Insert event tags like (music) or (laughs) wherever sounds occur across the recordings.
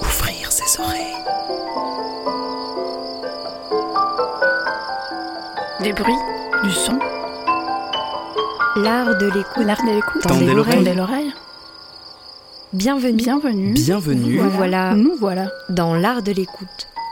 Ouvrir ses oreilles. Des bruits, du son, L'art de l'écoute. l'art de l'écoute. Tendez l'oreille. Tendez l'oreille. Bienvenue. Bienvenue. Bienvenue. Nous voilà Nous voilà. dans l'art de l'écoute,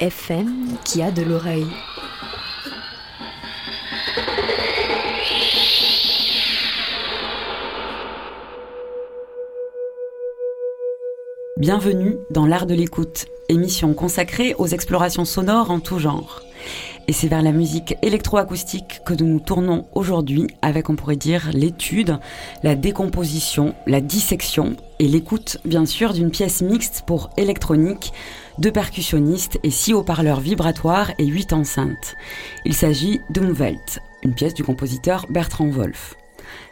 FM qui a de l'oreille. Bienvenue dans l'art de l'écoute, émission consacrée aux explorations sonores en tout genre. Et c'est vers la musique électroacoustique que nous nous tournons aujourd'hui avec, on pourrait dire, l'étude, la décomposition, la dissection et l'écoute, bien sûr, d'une pièce mixte pour électronique, deux percussionnistes et six haut-parleurs vibratoires et huit enceintes. Il s'agit d'Umwelt, une pièce du compositeur Bertrand Wolff.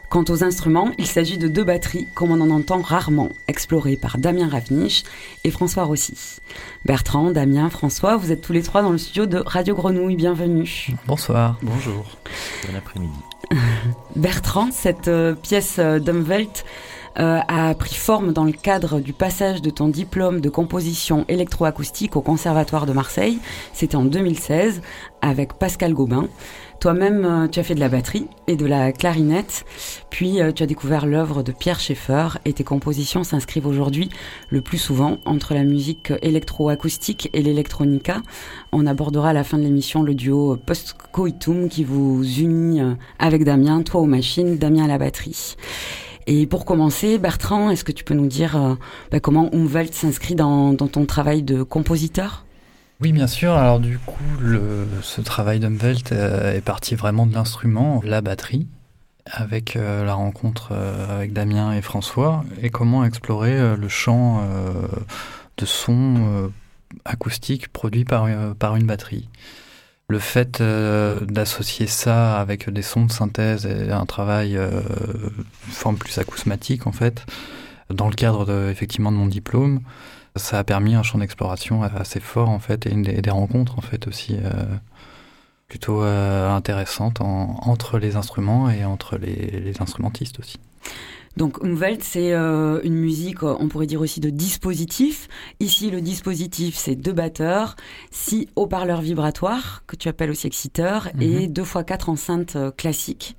Quant aux instruments, il s'agit de deux batteries, comme on en entend rarement, explorées par Damien Ravniche et François Rossi. Bertrand, Damien, François, vous êtes tous les trois dans le studio de Radio Grenouille, bienvenue. Bonsoir. Bonjour, bon après-midi. (laughs) Bertrand, cette euh, pièce euh, d'Umwelt euh, a pris forme dans le cadre du passage de ton diplôme de composition électroacoustique au Conservatoire de Marseille. C'était en 2016 avec Pascal Gobin. Toi-même, euh, tu as fait de la batterie et de la clarinette, puis euh, tu as découvert l'œuvre de Pierre Schaeffer et tes compositions s'inscrivent aujourd'hui le plus souvent entre la musique électroacoustique et l'électronica. On abordera à la fin de l'émission le duo post-coitum qui vous unit euh, avec Damien, toi aux machines, Damien à la batterie. Et pour commencer, Bertrand, est-ce que tu peux nous dire euh, bah, comment Umwelt s'inscrit dans, ton travail de compositeur? Oui, bien sûr. Alors du coup, le, ce travail d'Umwelt euh, est parti vraiment de l'instrument, la batterie, avec euh, la rencontre avec Damien et François, et comment explorer le champ de son acoustique produit par une batterie. Le fait euh, d'associer ça avec des sons de synthèse et un travail euh, forme plus acousmatique en fait, dans le cadre de, effectivement de mon diplôme, ça a permis un champ d'exploration assez fort en fait et des, rencontres en fait aussi euh, plutôt euh, intéressantes en- entre les instruments et entre les instrumentistes aussi. Donc Umwelt, c'est euh, une musique, euh, on pourrait dire aussi de dispositif. Ici, le dispositif, c'est deux batteurs, six haut-parleurs vibratoires, que tu appelles aussi exciteurs, et deux fois quatre enceintes euh, classiques.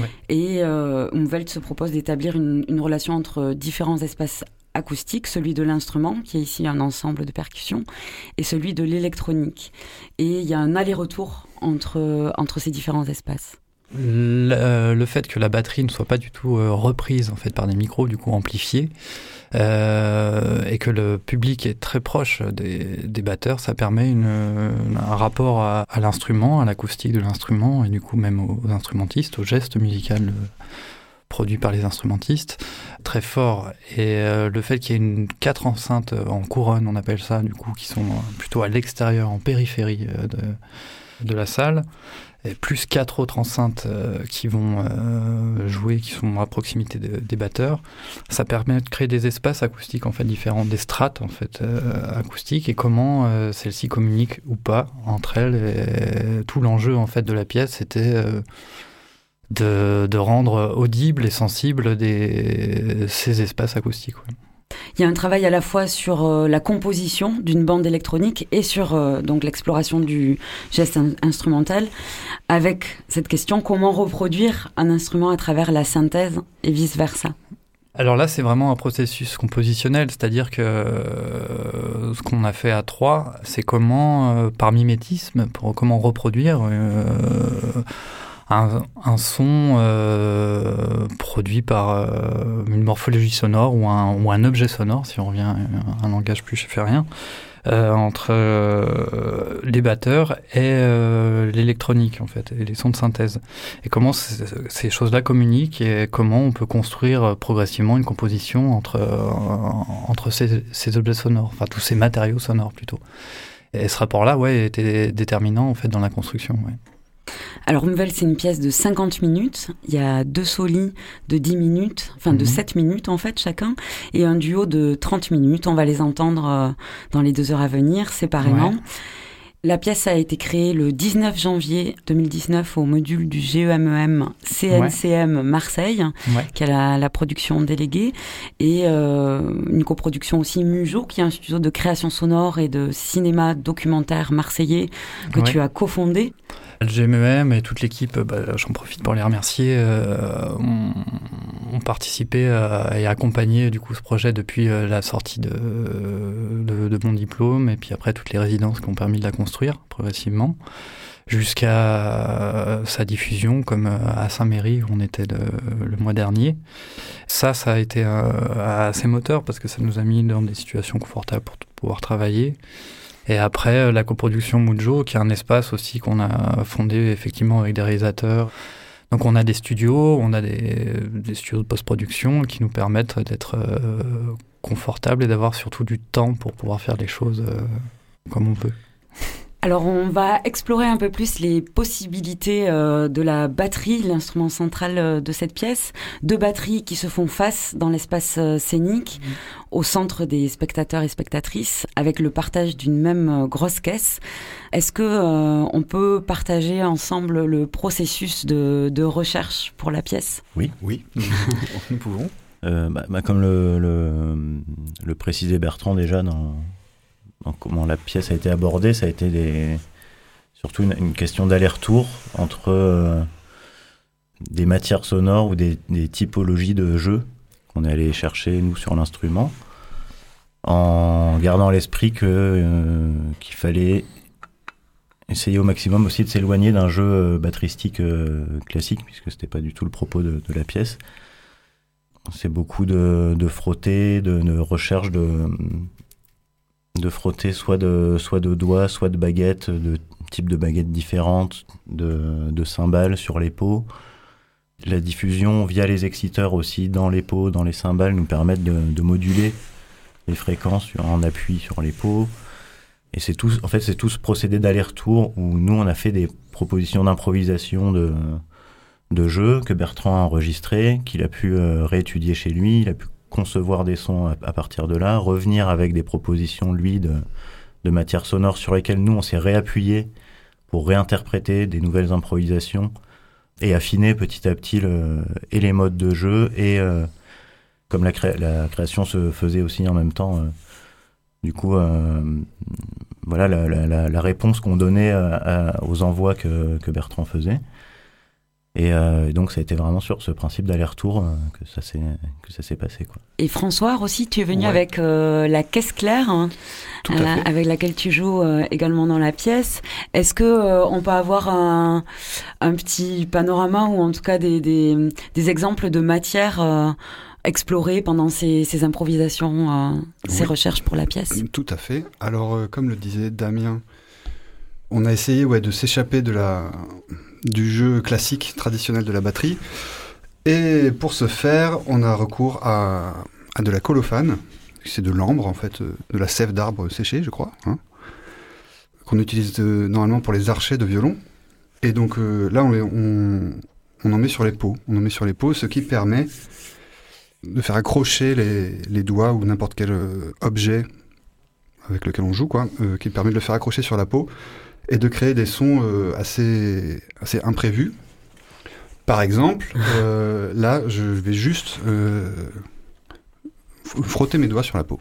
Ouais. Et euh, Umwelt se propose d'établir une, une relation entre différents espaces acoustiques, celui de l'instrument, qui est ici un ensemble de percussions, et celui de l'électronique. Et il y a un aller-retour entre, entre ces différents espaces. Le, euh, le fait que la batterie ne soit pas du tout euh, reprise en fait par des micros du coup amplifiés euh, et que le public est très proche des, batteurs, ça permet un rapport à, l'instrument, à l'acoustique de l'instrument et du coup même aux, instrumentistes, au geste musical produit par les instrumentistes très fort. Et le fait qu'il y ait une quatre enceintes en couronne on appelle ça du coup qui sont plutôt à l'extérieur en périphérie de la salle plus quatre autres enceintes euh, qui vont euh, jouer, qui sont à proximité de- des batteurs. Ça permet de créer des espaces acoustiques en différents, des strates euh, acoustiques et comment celles-ci communiquent ou pas entre elles. Tout l'enjeu en fait de la pièce c'était euh, de, rendre audibles et sensibles ces espaces acoustiques. Il y a un travail à la fois sur euh, la composition d'une bande électronique et sur euh, l'exploration du geste in- instrumental, avec cette question comment reproduire un instrument à travers la synthèse et vice versa. Alors là, c'est vraiment un processus compositionnel, c'est-à-dire que euh, ce qu'on a fait à trois, c'est comment, par mimétisme, comment reproduire un, un son euh, produit par euh, une morphologie sonore ou un, ou un objet sonore, si on revient à un langage plus rien, euh, entre euh, les batteurs et euh, l'électronique en fait, et les sons de synthèse. Et comment ces choses-là communiquent et comment on peut construire euh, progressivement une composition entre euh, entre ces, ces objets sonores, enfin tous ces matériaux sonores plutôt. Et ce rapport-là, ouais, était déterminant en fait dans la construction. ouais. Alors Nouvelle, c'est une pièce de 50 minutes. Il y a deux solis de 10 minutes, enfin de Mhm. 7 minutes en fait chacun, et un duo de 30 minutes. On va les entendre euh, dans les deux heures à venir séparément. Ouais. La pièce a été créée le 19 janvier 2019 au module du GEMEM CNCM Marseille, Ouais. qui a la, la production déléguée, et euh, une coproduction aussi Mujo, qui est un studio de création sonore et de cinéma documentaire marseillais que Ouais. tu as cofondé. Le GMEM et toute l'équipe, bah, j'en profite pour les remercier, euh, ont, participé à- et accompagné du coup ce projet depuis euh, la sortie de, de, mon diplôme et puis après toutes les résidences qui ont permis de la construire progressivement jusqu'à euh, sa diffusion comme euh, à Saint-Méry où on était le, le mois dernier. Ça, ça a été euh, assez moteur parce que ça nous a mis dans des situations confortables pour pouvoir travailler. Et après, euh, la coproduction Mujo, qui est un espace aussi qu'on a fondé effectivement avec des réalisateurs. Donc on a des studios, on a des, studios de post-production qui nous permettent d'être euh, confortables et d'avoir surtout du temps pour pouvoir faire les choses euh, comme on veut. Alors on va explorer un peu plus les possibilités euh, de la batterie, l'instrument central euh, de cette pièce. Deux batteries qui se font face dans l'espace euh, scénique, au centre des spectateurs et spectatrices, avec le partage d'une même grosse caisse. Est-ce que euh, on peut partager ensemble le processus de, de recherche pour la pièce? Oui, (laughs) nous pouvons. Euh, bah, bah, comme le, le, le précisait Bertrand déjà dans, comment la pièce a été abordée, ça a été surtout une, question d'aller-retour entre euh, des matières sonores ou des, typologies de jeux qu'on est allé chercher nous sur l'instrument, en gardant à l'esprit que euh, qu'il fallait essayer au maximum aussi de s'éloigner d'un jeu euh, batteristique classique, puisque c'était pas du tout le propos de, la pièce. C'est beaucoup de, de frotter, de recherche de, de frotter soit de, soit de doigts, soit de baguettes, de types de baguettes différentes, de, de cymbales sur les peaux. La diffusion via les exciteurs aussi dans les peaux, dans les cymbales, nous permettent de, de moduler les fréquences en appui sur les peaux. Et c'est tout, en fait, c'est tout ce procédé d'aller-retour où nous, on a fait des propositions d'improvisation de, de jeux que Bertrand a enregistré, qu'il a pu euh, réétudier chez lui, il a pu concevoir des sons à, partir de là, revenir avec des propositions, lui, de, de matières sonores sur lesquelles nous, on s'est réappuyé pour réinterpréter des nouvelles improvisations et affiner petit à petit le, et les modes de jeu et euh, comme la, cré- la création se faisait aussi en même temps, euh, du coup, euh, voilà la, réponse qu'on donnait aux envois que, que Bertrand faisait. Et euh, donc ça a été vraiment sur ce principe d'aller-retour euh, que ça s'est que ça s'est passé quoi. Et François aussi, tu es venu Ouais. avec euh, la caisse claire. hein, Tout à fait. avec laquelle tu joues euh, également dans la pièce. Est-ce que euh, on peut avoir un, un petit panorama ou en tout cas des, des, des exemples de matières euh, explorées pendant ces, ces improvisations, euh, ces Oui. recherches pour la pièce? Tout à fait. Alors, euh, comme le disait Damien, on a essayé ouais, de s'échapper de la, du jeu classique traditionnel de la batterie. Et pour ce faire, on a recours à, de la colophane. C'est de l'ambre, en fait, euh, de la sève d'arbre séchée, je crois, hein, qu'on utilise euh, normalement pour les archets de violon. Et donc euh, là, on, en met sur les peaux. On en met sur les peaux, ce qui permet de faire accrocher les, doigts ou n'importe quel objet avec lequel on joue, quoi, qui permet de le faire accrocher sur la peau et de créer des sons euh, assez, assez imprévus. Par exemple, (laughs) euh, là, je vais juste euh, frotter mes doigts sur la peau.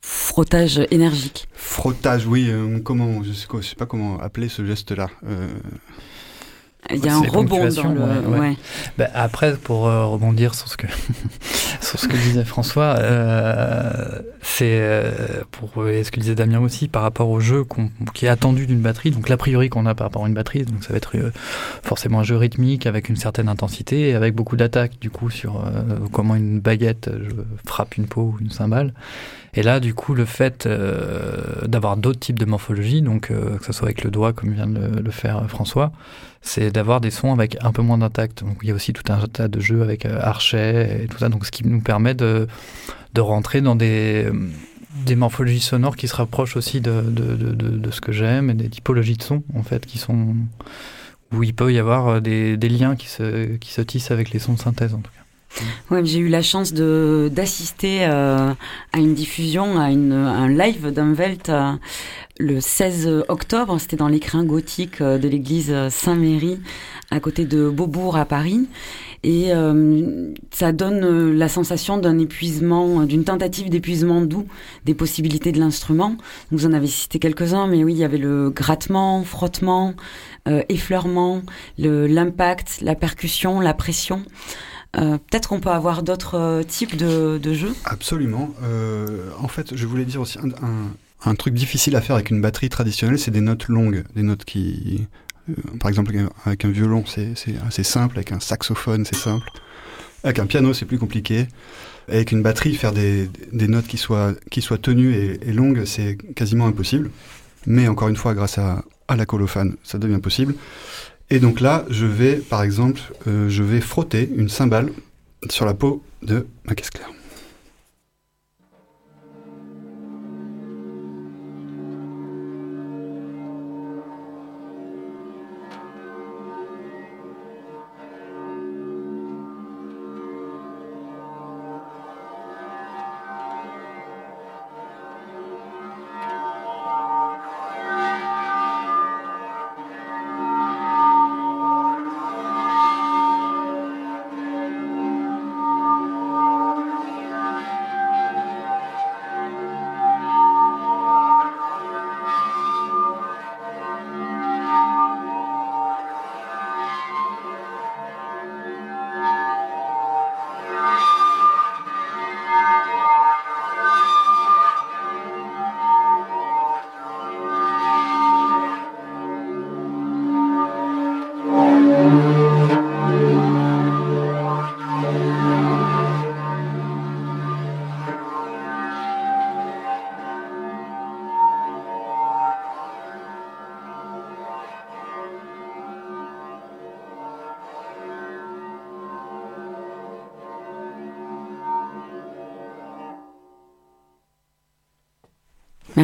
Frottage énergique. Frottage, oui, euh, comment, je sais, quoi- je sais pas comment appeler ce geste-là. Euh, Il y a un rebond dans le. ouais, ouais. ouais. Bah, après, pour euh, rebondir sur ce que (laughs) sur ce que disait François, euh, c'est euh, pour euh, ce que disait Damien aussi par rapport au jeu qui est attendu d'une batterie. Donc l'a priori qu'on a par rapport à une batterie, donc ça va être forcément un jeu rythmique avec une certaine intensité et avec beaucoup d'attaques du coup sur comment une baguette frappe une peau ou une cymbale. Et là, du coup, le fait d'avoir d'autres types de morphologie, donc que ce soit avec le doigt comme vient de le, faire François, c'est d'avoir des sons avec un peu moins. Donc il y a aussi tout un tas de jeux avec archet et tout ça, donc ce qui nous permet de de rentrer dans des, des morphologies sonores qui se rapprochent aussi de, de, de, ce que j'aime et des typologies de sons, en fait, qui sont. où il peut y avoir des, des liens qui se, qui se tissent avec les sons de synthèse, en tout cas. Ouais, j'ai eu la chance de d'assister euh, à une diffusion, à une, un live d'Umwelt euh, le 16 octobre. C'était dans l'écrin gothique euh, de l'église Saint-Méry, à côté de Beaubourg à Paris. Et euh, ça donne euh, la sensation d'un épuisement, d'une tentative d'épuisement doux des possibilités de l'instrument. Vous en avez cité quelques-uns, mais oui, il y avait le grattement, frottement, effleurement, l'impact, la percussion, la pression. Peut-être qu'on peut avoir d'autres types de, jeux? Absolument. En fait, je voulais dire aussi un, un, truc difficile à faire avec une batterie traditionnelle, c'est des notes longues, des notes qui euh, par exemple, avec un violon, c'est assez simple. Avec un saxophone, c'est simple. Avec un piano, c'est plus compliqué. Avec une batterie, faire des, notes qui soient, tenues et, longues, c'est quasiment impossible. Mais encore une fois, grâce à, à la colophane, ça devient possible. Et donc là, je vais, par exemple, euh, je vais frotter une cymbale sur la peau de ma caisse claire.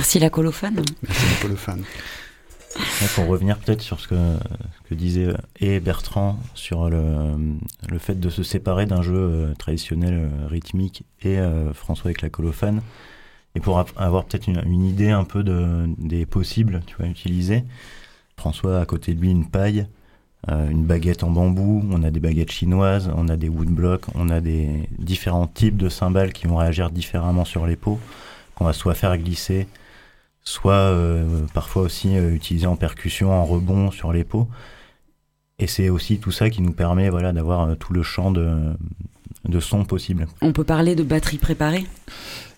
Merci la colophane. Merci la colophane. pour revenir peut-être sur ce que, ce que disait et Bertrand sur le, le fait de se séparer d'un jeu euh, traditionnel euh, rythmique et euh, François avec la colophane, et pour avoir peut-être une, une, idée un peu de, des possibles tu vois, utilisés, François a à côté de lui une paille, euh, une baguette en bambou, on a des baguettes chinoises, on a des woodblocks, on a des différents types de cymbales qui vont réagir différemment sur les peaux, qu'on va soit faire glisser, soit euh, parfois aussi euh, utilisé en percussion, en rebond sur les peaux. Et c'est aussi tout ça qui nous permet voilà, d'avoir euh, tout le champ de, de sons possibles. On peut parler de batterie préparée?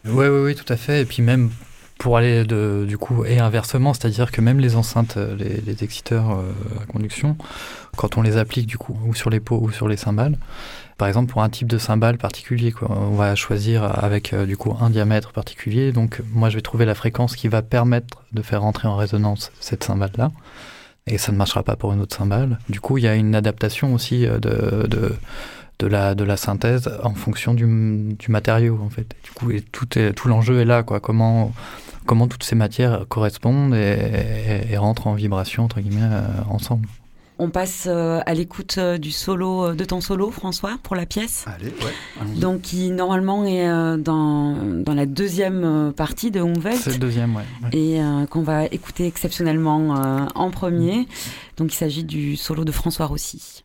Oui, oui, oui, tout à fait. Et puis même pour aller de, du coup, et inversement, c'est-à-dire que même les enceintes, les, les exciteurs euh, à conduction, quand on les applique du coup, ou sur les peaux ou sur les cymbales, par exemple pour un type de cymbale particulier, on va choisir avec euh, du coup un diamètre particulier. Donc moi je vais trouver la fréquence qui va permettre de faire entrer en résonance cette cymbale-là. Et ça ne marchera pas pour une autre cymbale. Du coup, il y a une adaptation aussi de, de de la de la synthèse en fonction du, du matériau en fait. Du coup, et tout est tout l'enjeu est là quoi. Comment comment toutes ces matières correspondent et, et, et rentrent en vibration entre guillemets euh, ensemble. On passe euh, à l'écoute euh, du solo de ton solo, François, pour la pièce. Allez, ouais. Donc, qui normalement est dans, dans la deuxième partie de Umwelt. C'est le deuxième, ouais. ouais. Et euh, qu'on va écouter exceptionnellement euh, en premier. Donc, il s'agit du solo de François Rossi.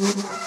Mm-hmm.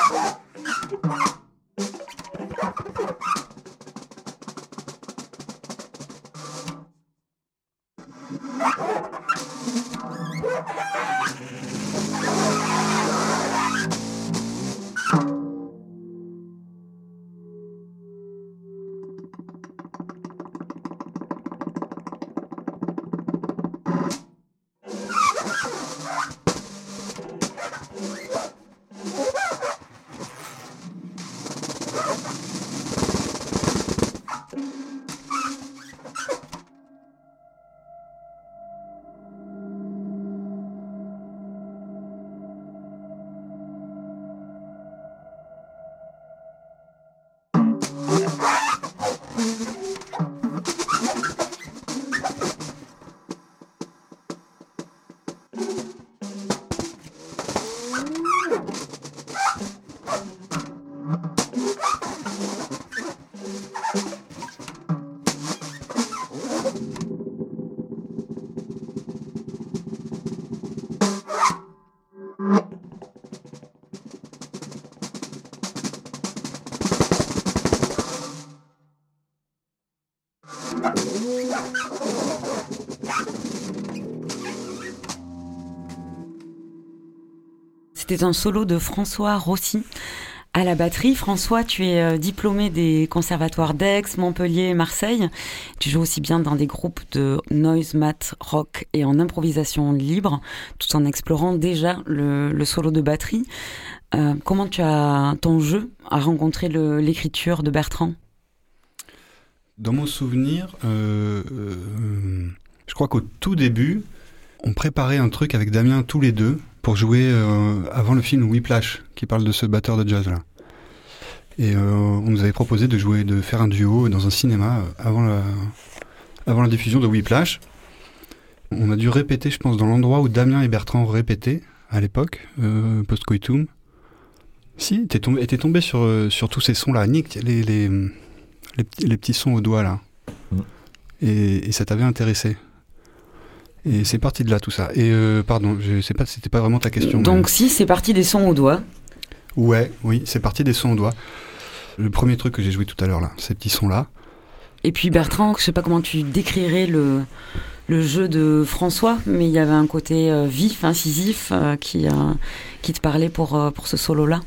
C'était un solo de François Rossi à la batterie. François, tu es euh, diplômé des conservatoires d'Aix, Montpellier et Marseille. Tu joues aussi bien dans des groupes de noise, mat, rock et en improvisation libre, tout en explorant déjà le, solo de batterie. Euh, comment tu as ton jeu a rencontré l'écriture de Bertrand? Dans mon souvenir, euh, je crois qu'au tout début, on préparait un truc avec Damien tous les deux pour jouer euh, avant le film Whiplash, qui parle de ce batteur de jazz là. Et euh, on nous avait proposé de jouer, de faire un duo dans un cinéma euh, avant la, avant la diffusion de Whiplash. On a dû répéter, je pense, dans l'endroit où Damien et Bertrand répétaient à l'époque, post-coitum. Si, t'es tombé, tombé sur, sur tous ces sons-là. Nick, les, les, les, petits sons au doigt là. Mm. Et, et ça t'avait intéressé. Et c'est parti de là tout ça. Et euh, pardon, je sais pas, c'était pas vraiment ta question. Donc si, c'est parti des sons au doigt. Ouais, oui, c'est parti des sons au doigt. Le premier truc que j'ai joué tout à l'heure là, ces petits sons là. Et puis Bertrand, je sais pas comment tu décrirais le, le jeu de François, mais il y avait un côté euh, vif, incisif euh, qui, qui te parlait pour, pour ce solo là.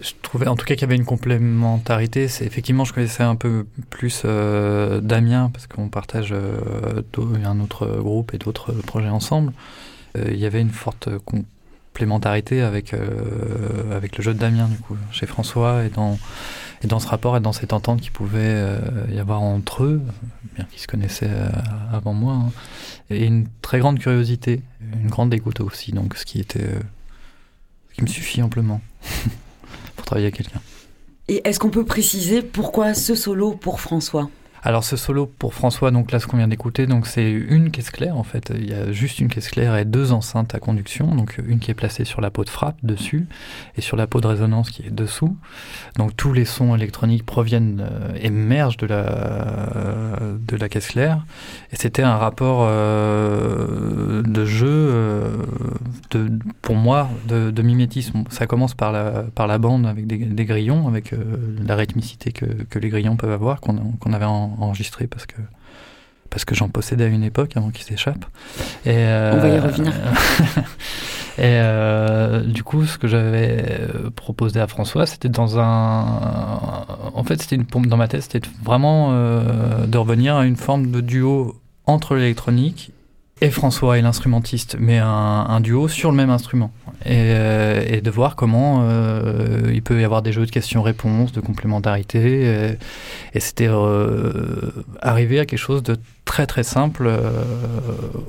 Je trouvais en tout cas qu'il y avait une complémentarité. C'est effectivement, je connaissais un peu plus euh, Damien parce qu'on partage euh, un autre groupe et d'autres projets ensemble. Euh, il y avait une forte complémentarité avec avec le jeu de Damien du coup chez François et dans et dans ce rapport et dans cette entente qui pouvait y avoir entre eux, bien qu'ils se connaissaient avant moi, hein. et une très grande curiosité, une grande écoute aussi. Donc ce qui était ce qui me suffit amplement. (laughs) Et est-ce qu'on peut préciser pourquoi ce solo pour François? Alors ce solo pour François, donc là ce qu'on vient d'écouter, donc c'est une caisse claire en fait. Il y a juste une caisse claire et deux enceintes à conduction, donc une qui est placée sur la peau de frappe dessus et sur la peau de résonance qui est dessous. Donc tous les sons électroniques proviennent euh, émergent de la de la caisse claire. Et c'était un rapport euh, de jeu euh, de, pour moi de, de, mimétisme. Ça commence par la par la bande avec des, des grillons, avec la rythmicité que, que les grillons peuvent avoir qu'on qu'on avait en enregistré parce que parce que j'en possédais à une époque avant qu'il s'échappe. Et On va y euh, revenir. (laughs) et euh, du coup, ce que j'avais euh, proposé à François, c'était dans un. En fait, c'était une pompe dans ma tête, c'était vraiment de revenir à une forme de duo entre l'électronique et François et l'instrumentiste, mais un, duo sur le même instrument. Et, et de voir comment euh, il peut y avoir des jeux de questions-réponses, de complémentarité. Et, et c'était euh, arriver à quelque chose de très très simple euh,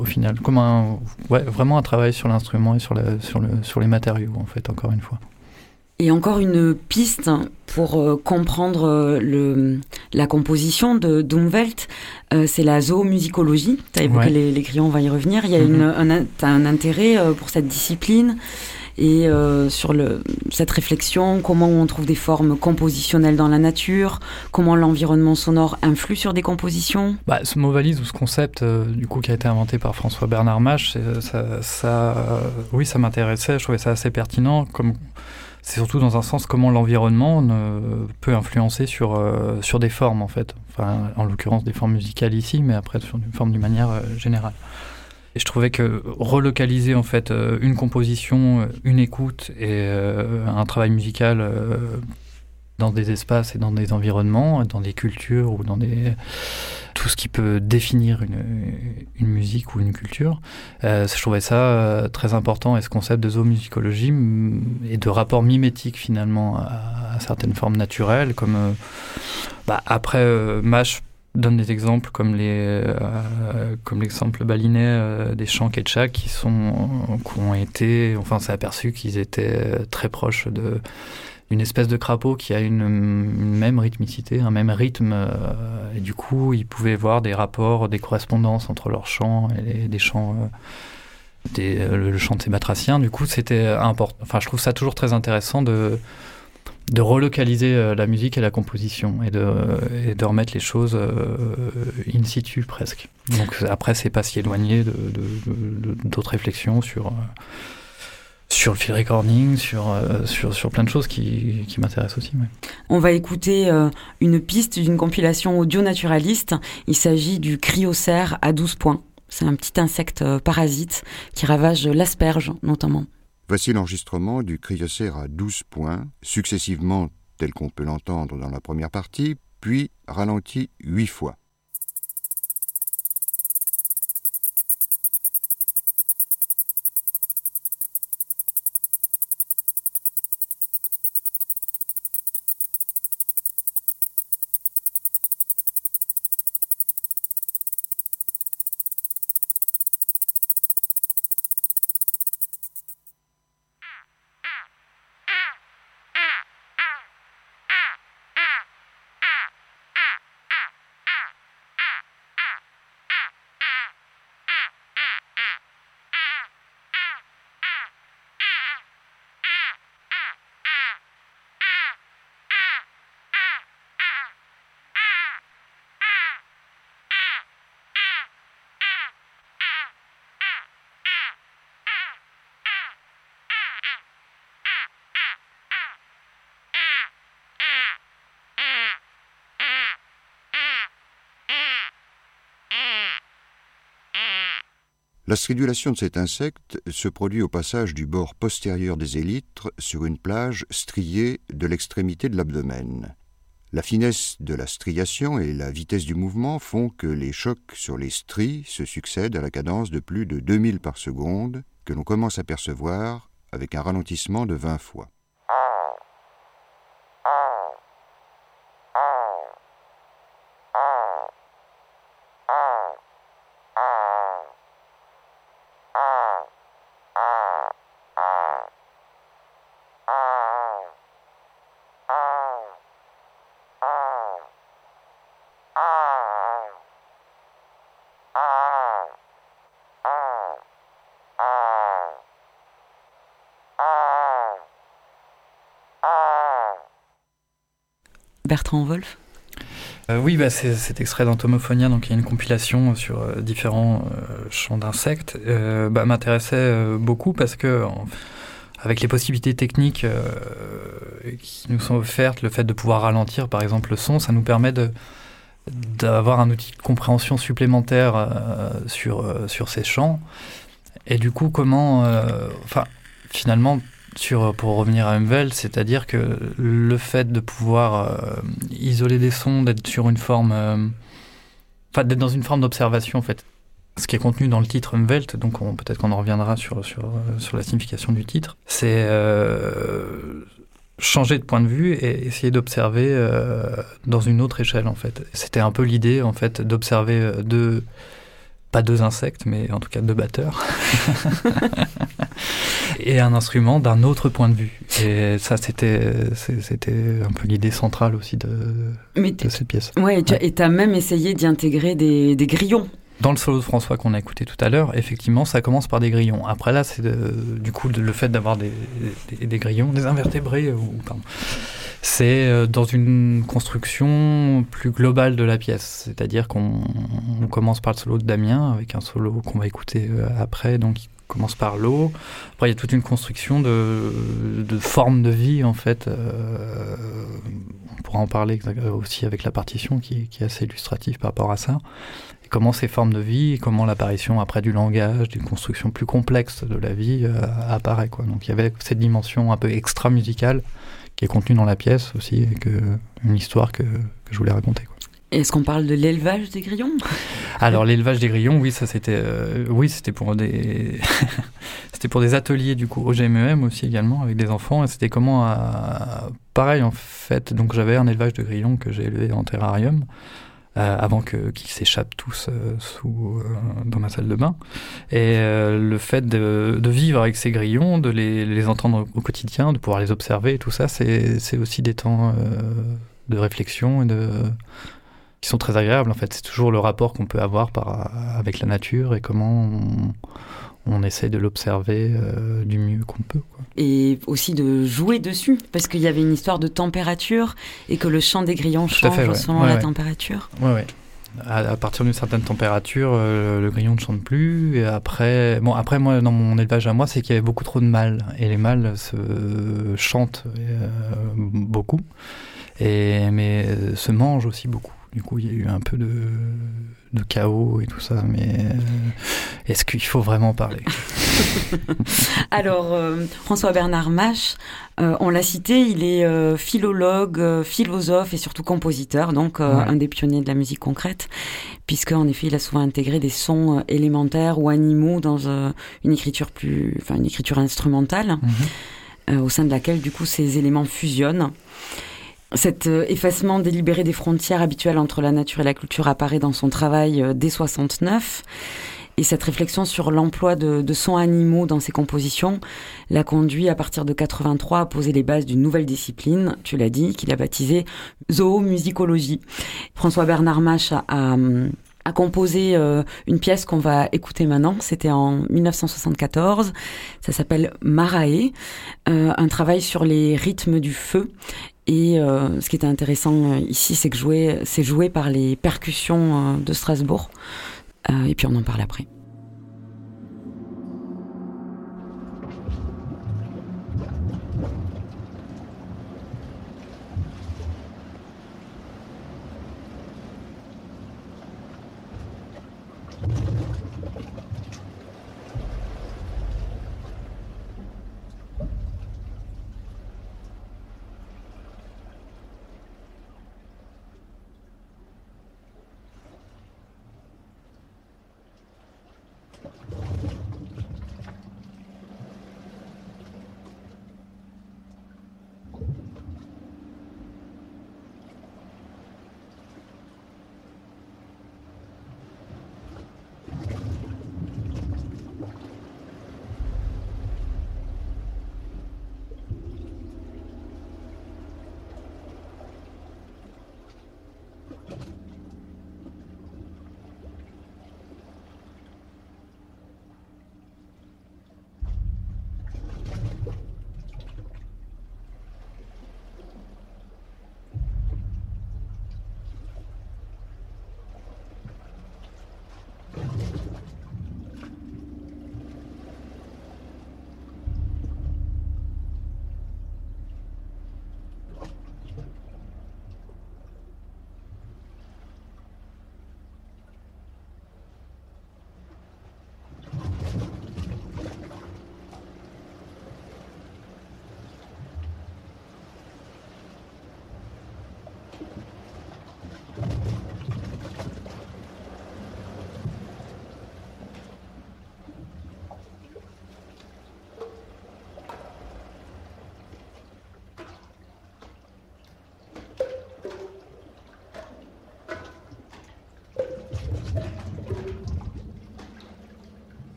au final. Comme un, ouais, vraiment un travail sur l'instrument et sur, la, sur, le, sur les matériaux, en fait, encore une fois. Et encore une piste pour euh, comprendre euh, le, la composition de Dumwelt, euh, c'est la zoomusicologie. Tu as évoqué les, les, grillons, on va y revenir. Il y a mhm. une, un, as un intérêt pour cette discipline. et sur le, cette réflexion, comment on trouve des formes compositionnelles dans la nature, comment l'environnement sonore influe sur des compositions. Bah, ce mot valise ou ce concept, du coup, qui a été inventé par François Bernard Mache, ça, ça, oui, ça m'intéressait. Je trouvais ça assez pertinent. Comme c'est surtout dans un sens comment l'environnement peut influencer sur, euh, sur des formes en fait. Enfin, en l'occurrence des formes musicales ici, mais après sur une forme d'une manière euh, générale. Et je trouvais que relocaliser en fait euh, une composition, une écoute et un travail musical dans des espaces et dans des environnements, dans des cultures ou dans des tout ce qui peut définir une, une musique ou une culture. Euh, je trouvais ça euh, très important et ce concept de zoomusicologie et de rapport mimétique finalement à, certaines formes naturelles, comme euh, bah, après Mash donne des exemples comme les comme l'exemple balinet des chants Ketchak qui sont qui ont été enfin s'est aperçu qu'ils étaient très proches de une espèce de crapaud qui a une, même rythmicité, un même rythme. Euh, et du coup, ils pouvaient voir des rapports, des correspondances entre leurs chants et des chants. Euh, euh, le chant des batraciens. Du coup, c'était important. Enfin, je trouve ça toujours très intéressant de, de relocaliser la musique et la composition et de, et de remettre les choses in situ presque. Donc après, c'est pas si éloigné d'autres réflexions sur sur le field recording, sur, euh, sur, sur plein de choses qui, qui m'intéressent aussi. On va écouter euh, une piste d'une compilation audio naturaliste. Il s'agit du cryocère à 12 points. C'est un petit insecte euh, parasite qui ravage l'asperge notamment. Voici l'enregistrement du cryocère à 12 points, successivement tel qu'on peut l'entendre dans la première partie, puis ralenti 8 fois. La stridulation de cet insecte se produit au passage du bord postérieur des élytres sur une plage striée de l'extrémité de l'abdomen. La finesse de la striation et la vitesse du mouvement font que les chocs sur les stries se succèdent à la cadence de plus de 2000 par seconde que l'on commence à percevoir avec un ralentissement de 20 fois. Bertrand Wolf euh, oui, bah, c'est cet extrait d'Entomophonia, donc il y a une compilation sur euh, différents euh, chants d'insectes, bah, m'intéressait beaucoup parce que avec les possibilités techniques qui nous sont offertes, le fait de pouvoir ralentir par exemple le son, ça nous permet d'avoir un outil de compréhension supplémentaire sur, sur ces chants. Et du coup, comment, enfin, finalement, sur, pour revenir à Umvel, c'est-à-dire que le fait de pouvoir euh, isoler des sons, d'être sur une forme, euh, enfin d'être dans une forme d'observation en fait, ce qui est contenu dans le titre Umwelt, donc peut-être qu'on en reviendra sur, sur, sur, la signification du titre, c'est euh, changer de point de vue et essayer d'observer dans une autre échelle en fait. C'était un peu l'idée en fait d'observer deux pas deux insectes, mais en tout cas deux batteurs, (laughs) et un instrument d'un autre point de vue. Et ça, c'était, c'était un peu l'idée centrale aussi de, de cette pièce. Ouais, et tu as même essayé d'y intégrer des, des grillons. dans le solo de François qu'on a écouté tout à l'heure, effectivement, ça commence par des grillons. Après là, c'est du coup le fait d'avoir des, des, grillons, des invertébrés, ou, pardon, c'est euh, dans une construction plus globale de la pièce. C'est-à-dire qu'on commence par le solo de Damien, avec un solo qu'on va écouter euh, après, donc il commence par l'eau. Après, il y a toute une construction de, de forme de vie, en fait. Euh, on pourra en parler aussi avec la partition, qui, qui est assez illustrative par rapport à ça comment ces formes de vie, comment l'apparition après du langage, d'une construction plus complexe de la vie apparaît. Quoi. Donc il y avait cette dimension un peu extra-musicale qui est contenu dans la pièce aussi, et que, une histoire que, que je voulais raconter. Est-ce qu'on parle de l'élevage des grillons? Alors l'élevage des grillons, oui, ça c'était, euh, oui, c'était pour des, (laughs) c'était pour des ateliers du coup au GMEM aussi également avec des enfants. Et c'était comment, pareil en fait. Donc j'avais un élevage de grillons que j'ai élevé en terrarium. Euh, avant que qu'ils s'échappent tous euh, sous euh, dans ma salle de bain. Et le fait de, vivre avec ces grillons, de les, entendre au quotidien, de pouvoir les observer, tout ça, c'est aussi des temps de réflexion et de qui sont très agréables en fait. C'est toujours le rapport qu'on peut avoir par, avec la nature et comment on essaie de l'observer euh, du mieux qu'on peut. Et aussi de jouer dessus, parce qu'il y avait une histoire de température et que le chant des grillons change selon la température. Oui, oui. À, partir d'une certaine température, euh, le grillon ne chante plus. Et après, bon, après moi, dans mon élevage à moi, c'est qu'il y avait beaucoup trop de mâles. Et les mâles se chantent euh, beaucoup, et, mais se mangent aussi beaucoup. Du coup, il y a eu un peu de, de chaos et tout ça, mais euh, est-ce qu'il faut vraiment parler? (laughs) Alors, euh, François Bernard Mache, euh, on l'a cité, il est philologue, philosophe et surtout compositeur, donc un des pionniers de la musique concrète, puisque en effet, il a souvent intégré des sons élémentaires ou animaux dans une écriture plus, enfin une écriture instrumentale, mhm. au sein de laquelle du coup ces éléments fusionnent. Cet euh, effacement délibéré des frontières habituelles entre la nature et la culture apparaît dans son travail euh, dès 69. Et cette réflexion sur l'emploi de, sons animaux dans ses compositions l'a conduit à partir de 83 à poser les bases d'une nouvelle discipline, tu l'as dit, qu'il a baptisée zoomusicologie. François Bernard Mache a, composé euh, une pièce qu'on va écouter maintenant. C'était en 1974. Ça s'appelle Marae, un travail sur les rythmes du feu et euh, ce qui était intéressant euh, ici, c'est que c'est joué par les percussions euh, de Strasbourg. et puis on en parle après.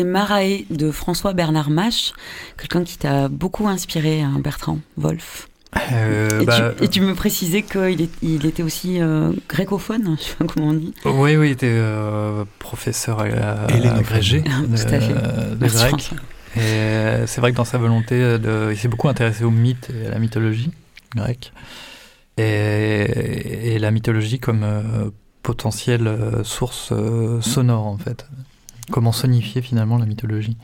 C'était Marae de François Bernard Mache, quelqu'un qui t'a beaucoup inspiré, hein, Bertrand Wolf. Euh, et, bah, tu, et, tu, me précisais qu'il est, il était aussi euh, grécophone, (laughs) je sais pas comment on dit. Oui, oui, il était euh, professeur agrégé (laughs) de, Tout à fait. de grec. Et c'est vrai que dans sa volonté, de, il s'est beaucoup intéressé au mythe et à la mythologie grecque. Et, et la mythologie comme potentielle source sonore, en fait. Comment sonifier finalement la mythologie.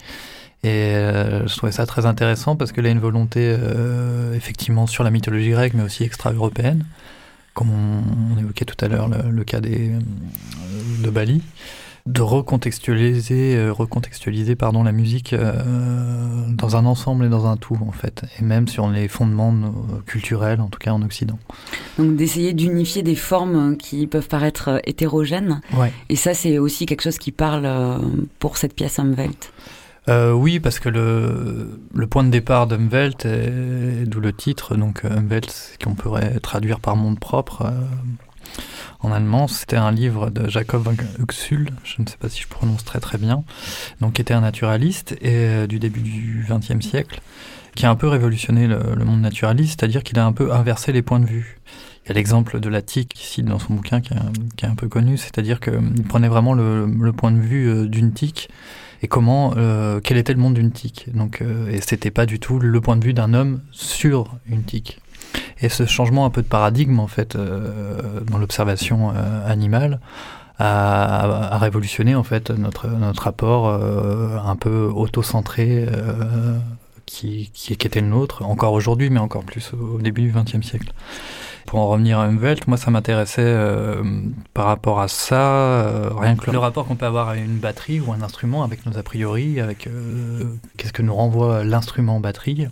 Et euh, je trouvais ça très intéressant parce qu'il a une volonté euh, effectivement sur la mythologie grecque, mais aussi extra-européenne, comme on, évoquait tout à l'heure le, cas euh, de Bali, de recontextualiser, euh, recontextualiser pardon, la musique euh, dans un ensemble et dans un tout en fait, et même sur les fondements culturels, en tout cas en Occident. Donc d'essayer d'unifier des formes qui peuvent paraître hétérogènes. Ouais. Et ça c'est aussi quelque chose qui parle euh, pour cette pièce Umwelt. Euh, oui, parce que le, le point de départ d'Umwelt, d'où le titre, donc Umwelt, qu'on pourrait traduire par monde propre euh, en allemand, c'était un livre de Jacob Uxul, je ne sais pas si je prononce très très bien, donc qui était un naturaliste et euh, du début du XXe siècle, qui a un peu révolutionné le, monde naturaliste, c'est-à-dire qu'il a un peu inversé les points de vue. Il y a l'exemple de la tique cite dans son bouquin qui est, un peu connu, c'est-à-dire qu'il prenait vraiment le, point de vue d'une tique et comment euh, quel était le monde d'une tique. Donc euh, et c'était pas du tout le point de vue d'un homme sur une tique. Et ce changement un peu de paradigme en fait euh, dans l'observation euh, animale a, a, révolutionné en fait notre notre rapport euh, un peu auto-centré qui, qui, qui était le nôtre encore aujourd'hui mais encore plus au début du XXe siècle. Pour en revenir à Umwelt, moi ça m'intéressait euh, par rapport à ça, euh, rien que le rapport qu'on peut avoir à une batterie ou un instrument avec nos a priori, avec euh, qu'est-ce que nous renvoie l'instrument batterie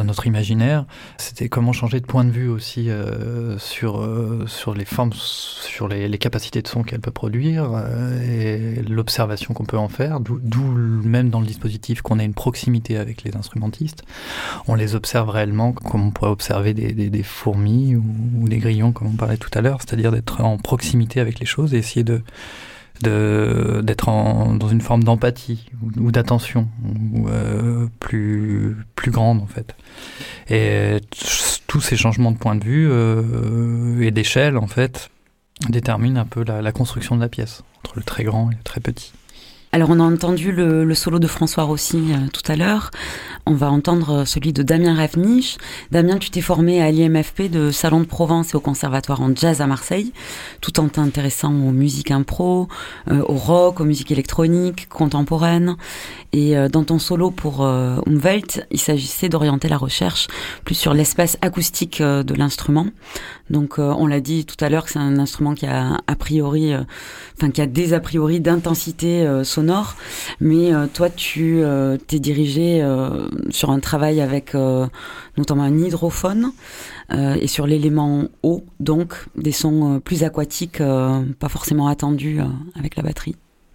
dans notre imaginaire. C'était comment changer de point de vue aussi euh, sur, sur les formes, sur les, capacités de son qu'elle peut produire et l'observation qu'on peut en faire, d'où même dans le dispositif qu'on ait une proximité avec les instrumentistes. On les observe réellement comme on pourrait observer des, fourmis ou ou des grillons comme on parlait tout à l'heure, c'est-à-dire d'être en proximité avec les choses et essayer de d'être dans une forme d'empathie ou, ou d'attention euh, plus plus grande en fait. Et tous ces changements de point de vue euh, et d'échelle en fait déterminent un peu la, la construction de la pièce entre le très grand et le très petit alors on a entendu le, le solo de François Rossi euh, tout à l'heure. On va entendre celui de Damien Ravniche. Damien, tu t'es formé à l'IMFP de Salon de Provence et au Conservatoire en jazz à Marseille, tout en t'intéressant aux musiques impro, euh, au rock, aux musiques électroniques, contemporaines. Et euh, dans ton solo pour euh, Umwelt, il s'agissait d'orienter la recherche plus sur l'espace acoustique euh, de l'instrument. Donc on l'a dit tout à l'heure que c'est un instrument qui a a priori, enfin qui a des a priori d'intensité. Mais toi, tu t'es dirigé sur un travail avec notamment un hydrophone euh, et sur l'élément eau, donc des sons plus aquatiques, euh, pas forcément attendus euh, avec la batterie.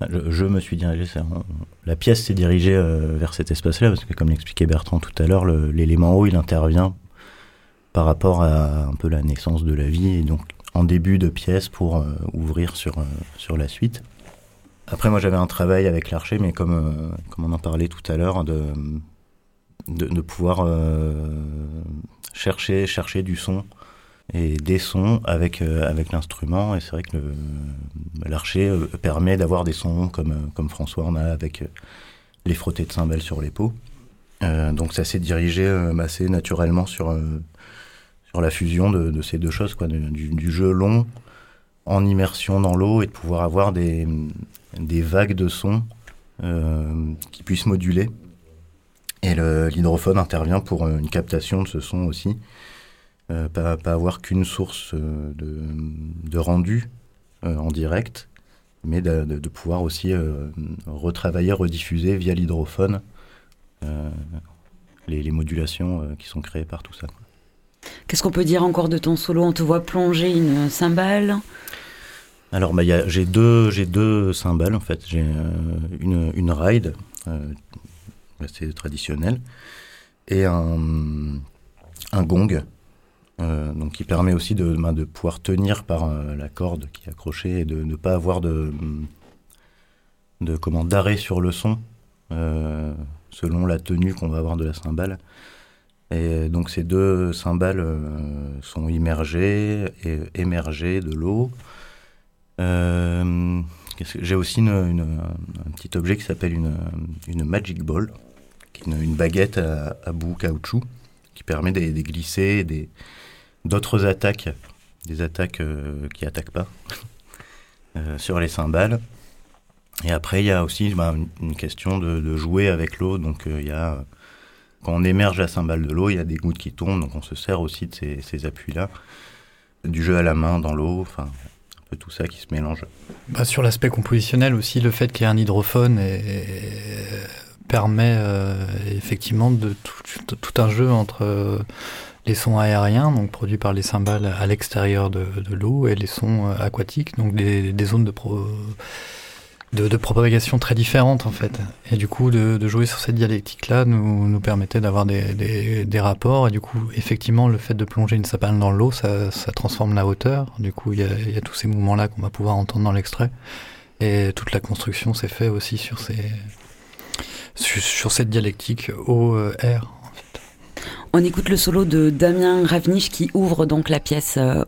Je, je, me suis dirigé, la pièce s'est dirigée vers cet espace-là, parce que comme l'expliquait Bertrand tout à l'heure, l'élément eau, il intervient par rapport à un peu la naissance de la vie, et donc en début de pièce pour ouvrir sur, sur la suite. Après, moi, j'avais un travail avec l'archer, mais comme, comme on en parlait tout à l'heure, de, de, pouvoir euh, chercher, chercher du son et des sons avec, euh, avec l'instrument. Et c'est vrai que l'archer euh, permet d'avoir des sons comme, comme François en a avec les frottés de cymbales sur les peaux. Euh, donc ça s'est dirigé assez naturellement sur, sur la fusion de, de, ces deux choses, quoi, du, du, jeu long en immersion dans l'eau et de pouvoir avoir des, des vagues de sons qui puissent moduler et l'hydrophone intervient pour une captation de ce son aussi. Euh, pas, pas, avoir qu'une source euh, de, de, rendu euh, en direct, mais de, pouvoir aussi euh, retravailler, rediffuser via l'hydrophone euh, les, modulations qui sont créées par tout ça. Qu'est-ce qu'on peut dire encore de ton solo? On te voit plonger une cymbale alors, bah, j'ai deux, deux cymbales en fait. J'ai une, une ride, c'est traditionnel, et un, gong Euh, qui permet aussi de, ben, de pouvoir tenir par euh, la corde qui est accrochée et de ne pas avoir de, de comment d'arrêt sur le son euh, selon la tenue qu'on va avoir de la cymbale. Et donc ces deux cymbales euh, sont immergées et émergées de l'eau. Euh, J'ai aussi une- une- un petit objet qui s'appelle une, une magic ball, qui est une, baguette à, bout caoutchouc qui permet de, de glisser des d'autres attaques, des attaques euh, qui attaquent pas (laughs) euh, sur les cymbales. Et après, il y a aussi ben, une, question de, de jouer avec l'eau. Donc, euh, il y a quand on émerge la cymbale de l'eau, il y a des gouttes qui tombent, donc on se sert aussi de ces, ces appuis-là. Du jeu à la main dans l'eau, enfin, tout ça qui se mélange. Bah, sur l'aspect compositionnel aussi, le fait qu'il y ait un hydrophone et- et permet euh, effectivement tout, un jeu entre euh, les sons aériens, donc produits par les cymbales à l'extérieur de, de l'eau, et les sons euh, aquatiques, donc des, des zones de, pro, de, propagation très différentes en fait. Et du coup, de, jouer sur cette dialectique-là nous, nous permettait d'avoir des, des, rapports. Et du coup, effectivement, le fait de plonger une sapale dans l'eau, ça, transforme la hauteur. Du coup, il y a, tous ces mouvements-là qu'on va pouvoir entendre dans l'extrait. Et toute la construction s'est faite aussi sur, ces, sur, cette dialectique eau-air. On écoute le solo de Damien Ravnich qui ouvre donc la pièce euh.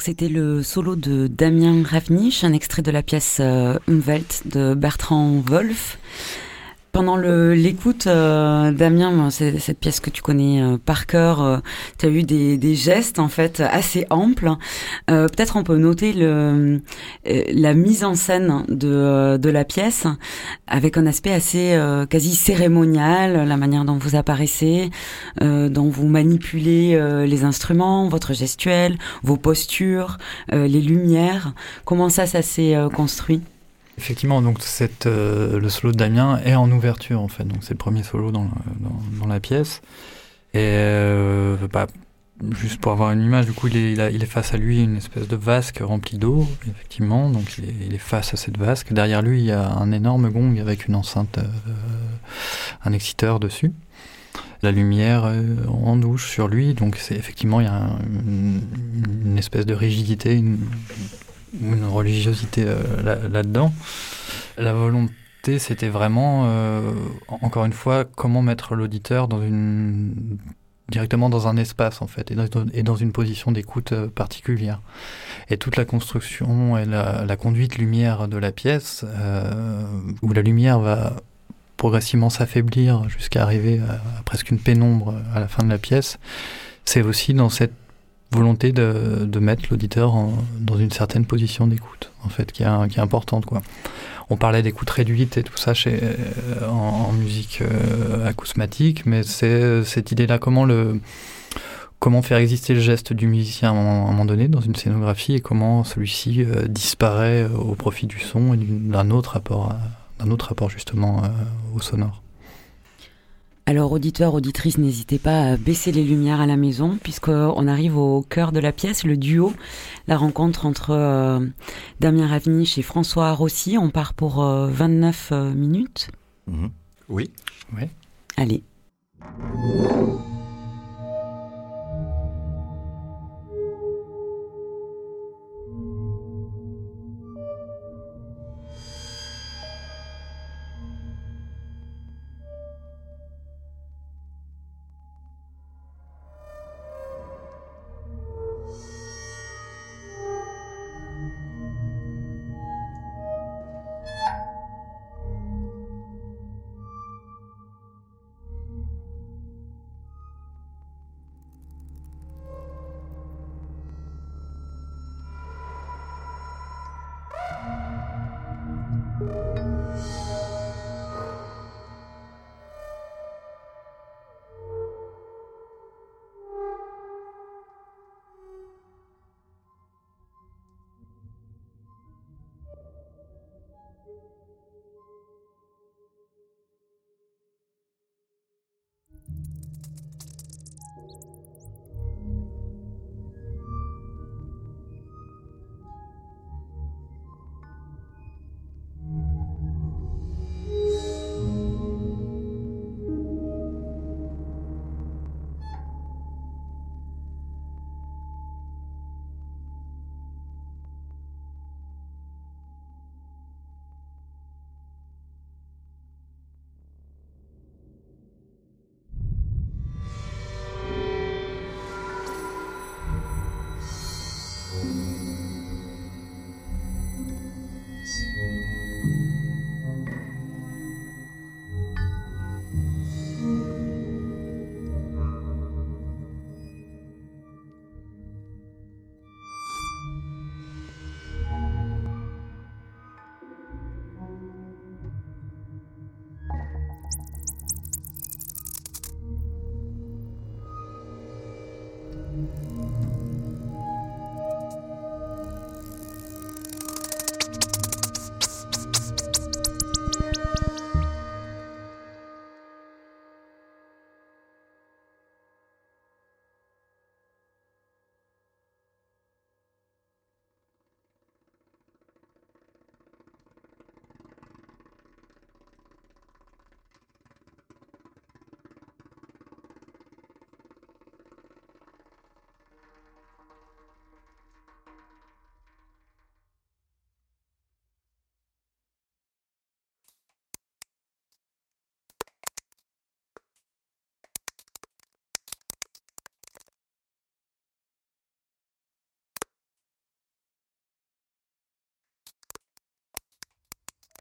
C'était le solo de Damien Ravnich, un extrait de la pièce euh, Umwelt de Bertrand Wolff. Pendant l'écoute, euh, Damien, cette pièce que tu connais euh, par cœur. Euh, tu as eu des, des, gestes en fait assez amples. Euh, peut-être on peut noter le, la mise en scène de, de la pièce avec un aspect assez quasi cérémonial, la manière dont vous apparaissez, dont vous manipulez les instruments, votre gestuelle, vos postures, les lumières. Comment ça, ça s'est construit? Effectivement, donc euh, le solo de Damien est en ouverture en fait, donc c'est le premier solo dans, la pièce. Et euh, bah, juste pour avoir une image, du coup, il est, face à lui une espèce de vasque remplie d'eau, effectivement, donc il est, face à cette vasque. Derrière lui, il y a un énorme gong avec une enceinte, euh, un exciteur dessus. La lumière euh, en douche sur lui, donc effectivement il y a un, une, une, espèce de rigidité, une, une religiosité euh, là-dedans. la volonté, c'était vraiment, euh, encore une fois, comment mettre l'auditeur directement dans un espace en fait et dans, une position d'écoute euh, particulière. Et toute la construction et la, conduite lumière de la pièce, où la lumière va progressivement s'affaiblir jusqu'à arriver à, presque une pénombre à la fin de la pièce, c'est aussi dans cette volonté de, de mettre l'auditeur dans une certaine position d'écoute, en fait, qui est, qui est importante, quoi. On parlait d'écoute réduite et tout ça chez, euh, en, en, musique euh, acousmatique, mais c'est cette idée-là, comment le comment faire exister le geste du musicien à un moment, à un moment donné dans une scénographie et comment celui-ci euh, disparaît au profit du son et d'un autre rapport, d'un autre rapport justement euh, au sonore. Alors auditeurs, auditrices, n'hésitez pas à baisser les lumières à la maison puisqu'on arrive au cœur de la pièce, le duo, la rencontre entre euh, Damien Ravnich et François Rossi. On part pour euh, 29 euh, minutes. Mmh. Oui. Oui. Allez.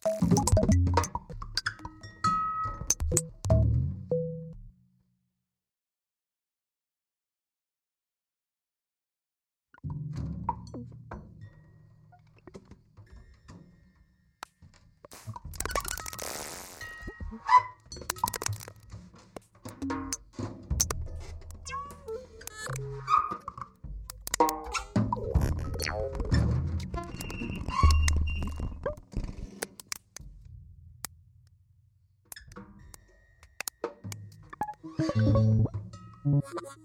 Thank you. うフ。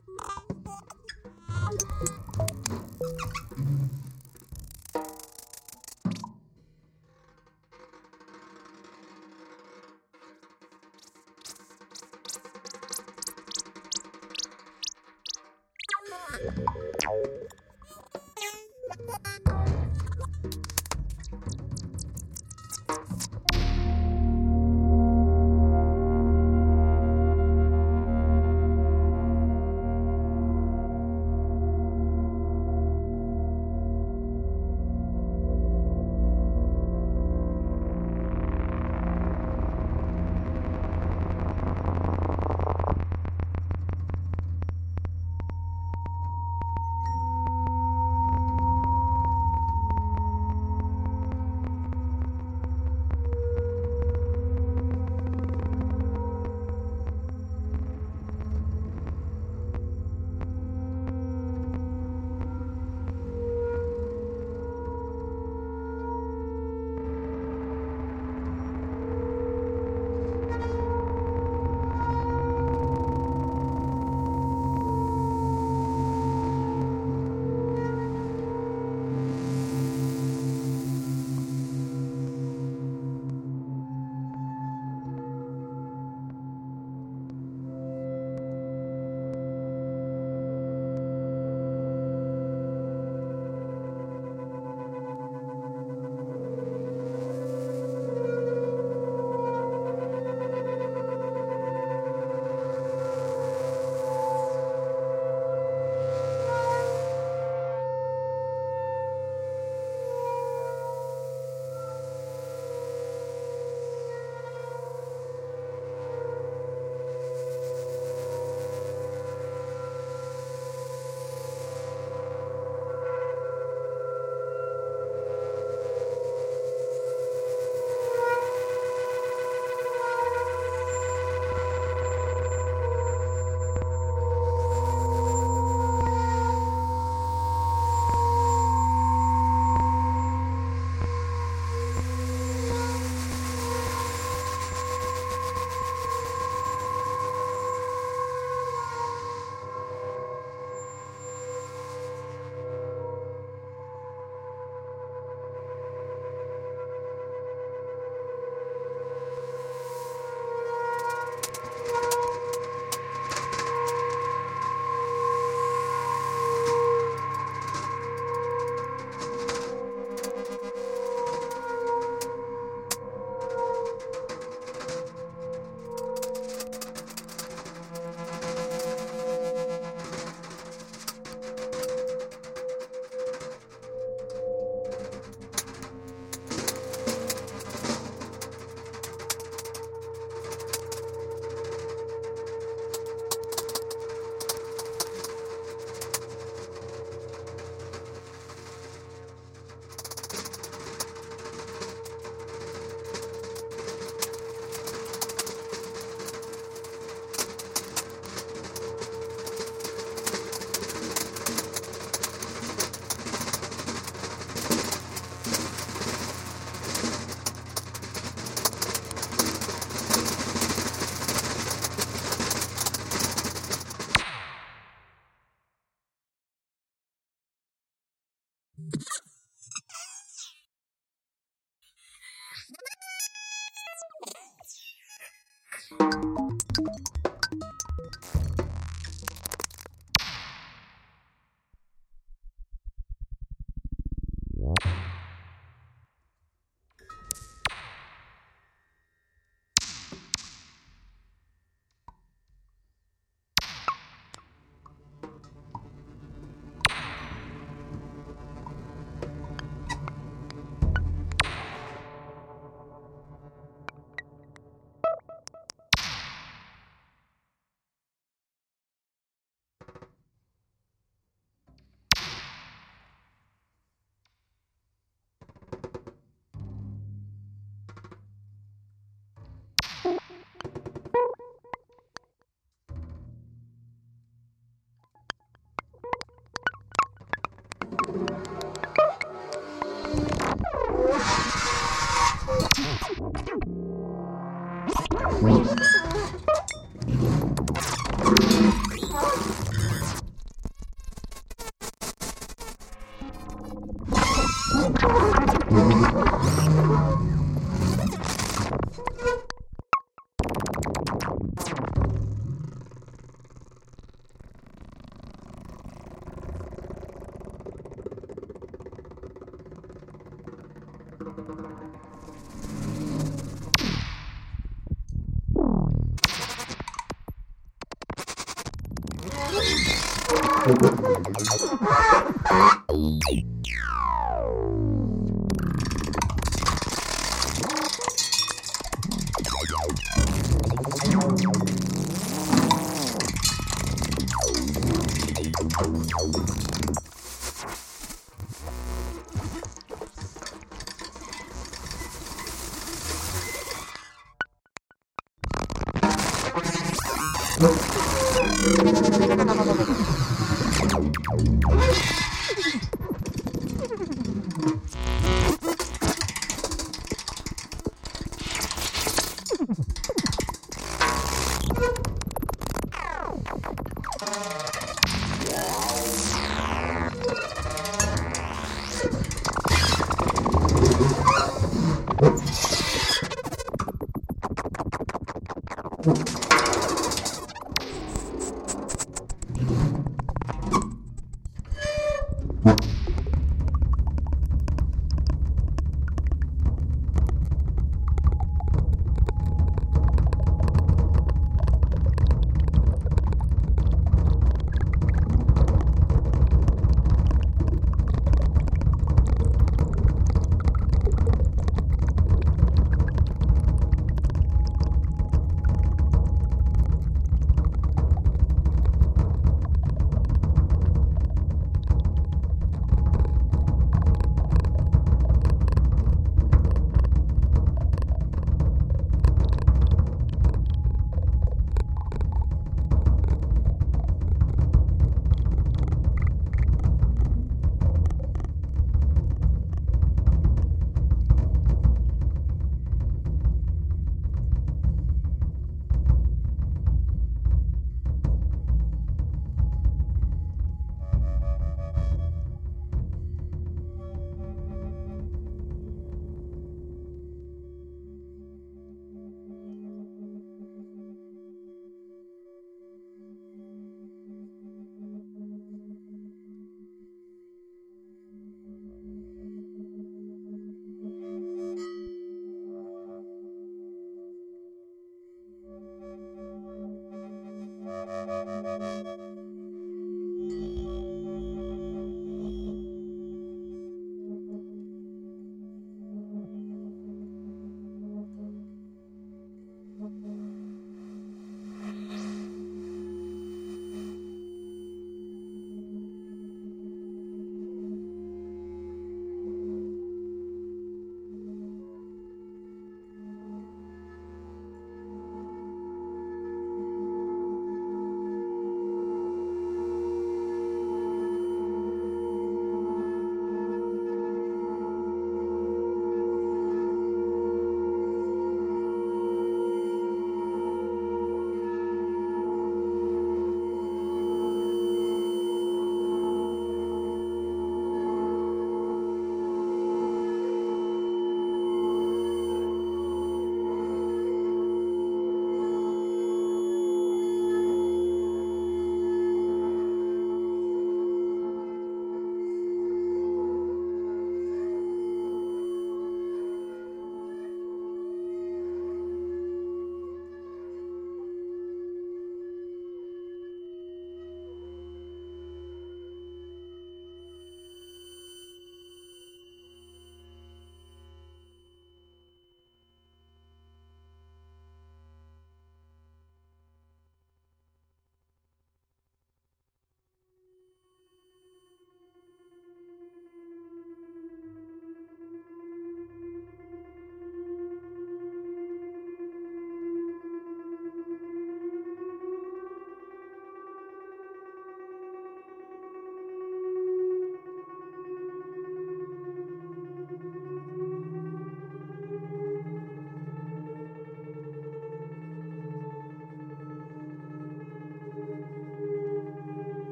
Oh,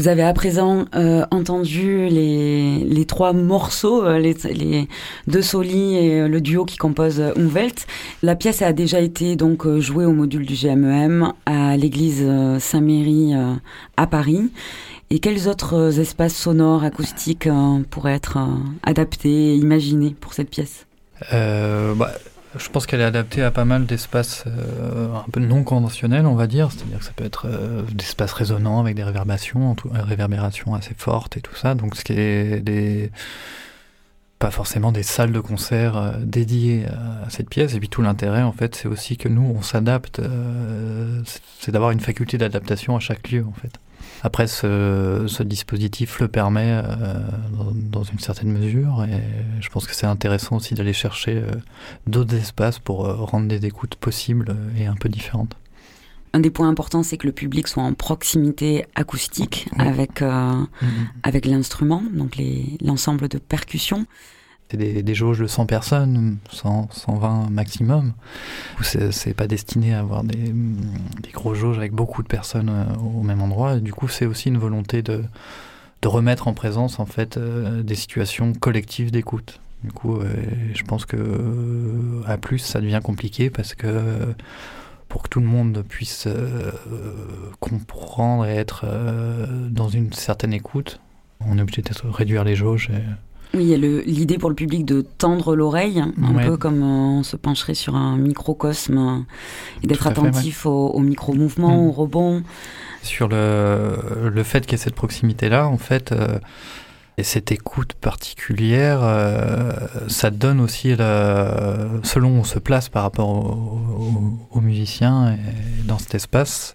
Vous avez à présent euh, entendu les, trois morceaux, euh, les, deux solis et euh, le duo qui compose Umwelt. La pièce a déjà été donc jouée au module du GMEM à l'église Saint-Méry à Paris. Et quels autres espaces sonores, acoustiques pourraient être adaptés, imaginés pour cette pièce? Bah, je pense qu'elle est adaptée à pas mal d'espaces euh, un peu non conventionnels, on va dire. C'est-à-dire que ça peut être euh, d'espaces résonnants avec des réverbérations, euh, réverbérations assez fortes et tout ça. Donc, ce qui est des pas forcément des salles de concert dédiées à cette pièce. Et puis tout l'intérêt, en fait, c'est aussi que nous, on s'adapte. c'est d'avoir une faculté d'adaptation à chaque lieu, en fait. Après, ce, ce dispositif le permet euh, dans, dans une certaine mesure, et je pense que c'est intéressant aussi d'aller chercher euh, d'autres espaces pour euh, rendre des écoutes possibles et un peu différentes. Un des points importants, c'est que le public soit en proximité acoustique Oui. avec, euh, avec l'instrument, donc l'ensemble de percussions. C'est des, jauges de 100 personnes, 100, 120 maximum. C'est pas destiné à avoir des, des gros jauges avec beaucoup de personnes euh, au même endroit. Du coup, c'est aussi une volonté de, de remettre en présence en fait euh, des situations collectives d'écoute. Du coup, euh, je pense que à plus, ça devient compliqué parce que pour que tout le monde puisse comprendre et être dans une certaine écoute, on est obligé de réduire les jauges. Oui, il y a l'idée pour le public de tendre l'oreille, un Ouais. peu comme euh, on se pencherait sur un microcosme, et d'être fait, attentif au, au micro-mouvement, Mm. au rebond. sur le, le fait qu'il y ait cette proximité-là, en fait, euh, et cette écoute particulière, euh, ça donne aussi, la, selon où on se place par rapport au- au- aux musiciens et dans cet espace,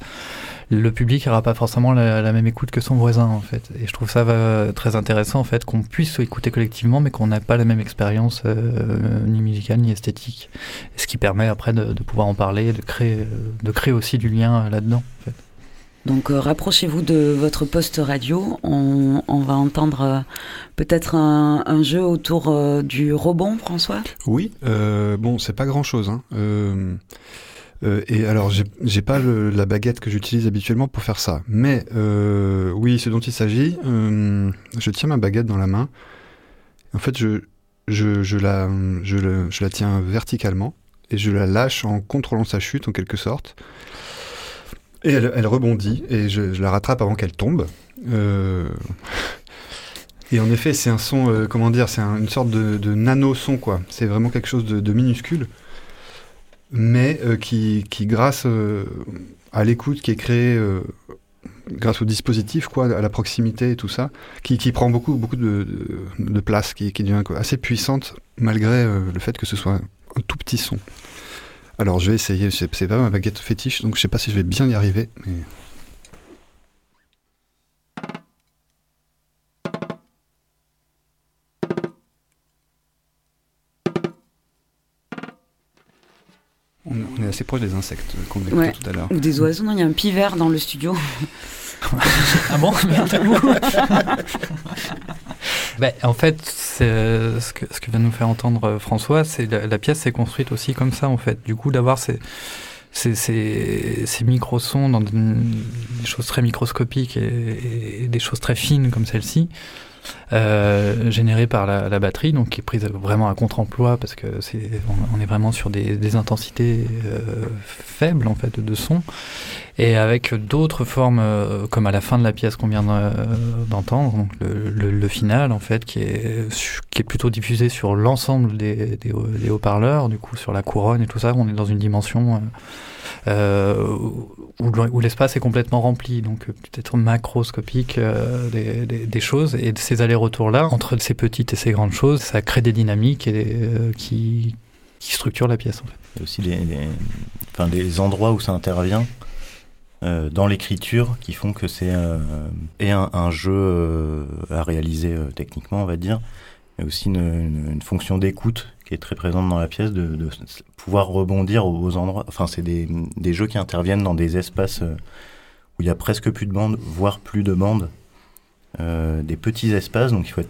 le public n'aura pas forcément la, la même écoute que son voisin, en fait. Et je trouve ça euh, très intéressant, en fait, qu'on puisse écouter collectivement, mais qu'on n'a pas la même expérience euh, ni musicale ni esthétique. Et ce qui permet après de, de pouvoir en parler, de créer, de créer aussi du lien là-dedans, en fait. Donc euh, rapprochez-vous de votre poste radio. On, on va entendre euh, peut-être un, un jeu autour euh, du rebond, François? Oui, euh, bon, c'est pas grand-chose. Hein. Euh, et alors, j'ai- pas la baguette que j'utilise habituellement pour faire ça. Mais euh, oui, ce dont il s'agit, euh, je tiens ma baguette dans la main. En fait, je, la, tiens verticalement et je la lâche en contrôlant sa chute en quelque sorte. Et elle, rebondit et je, la rattrape avant qu'elle tombe. Et en effet, c'est un son, comment dire, c'est un- une sorte de, nano-son, quoi. C'est vraiment quelque chose de minuscule, mais euh, qui, qui, grâce euh, à l'écoute qui est créée, euh, grâce au dispositif, quoi, à la proximité et tout ça, qui, qui prend beaucoup, beaucoup de, de, de place, qui, qui devient assez puissante, malgré le fait que ce soit un tout petit son. Alors, je vais essayer, c'est pas ma baguette fétiche, donc je sais pas si je vais bien y arriver. On, on est assez proche des insectes qu'on écoutait Ouais. tout à l'heure. Ou des oiseaux. Non, il y a un pivert dans le studio. (laughs) Ah bon? (laughs) Ben, En fait, euh, ce, que, ce que vient de nous faire entendre euh, François, c'est la, la pièce s'est construite aussi comme ça, en fait. Du coup, d'avoir ces, ces, ces, ces micro-sons dans des, des choses très microscopiques et, et des choses très fines comme celle-ci, euh, générées par la, la batterie, donc qui est prise vraiment à contre-emploi parce que c'est, on, on est vraiment sur des, des intensités euh, faibles en fait de son et avec d'autres formes euh, comme à la fin de la pièce qu'on vient de- d'entendre donc le, final en fait qui est plutôt diffusé sur l'ensemble des, des, des haut-parleurs du coup sur la couronne et tout ça on est dans une dimension euh, euh, où, l'espace est complètement rempli. Donc euh, peut-être macroscopique euh, des, choses. Et ces allers-retours là entre ces petites et ces grandes choses ça crée des dynamiques et, euh, qui qui structurent la pièce. Il y a aussi les, les- enfin, les endroits où ça intervient euh, dans l'écriture qui font que c'est euh, et un, jeu euh, à réaliser techniquement, on va dire, et aussi une, fonction d'écoute qui est très présente dans la pièce, de, pouvoir rebondir aux, endroits. Enfin, c'est des, des jeux qui interviennent dans des espaces où il y a presque plus de bandes, voire plus de bandes, des petits espaces. Donc, il faut être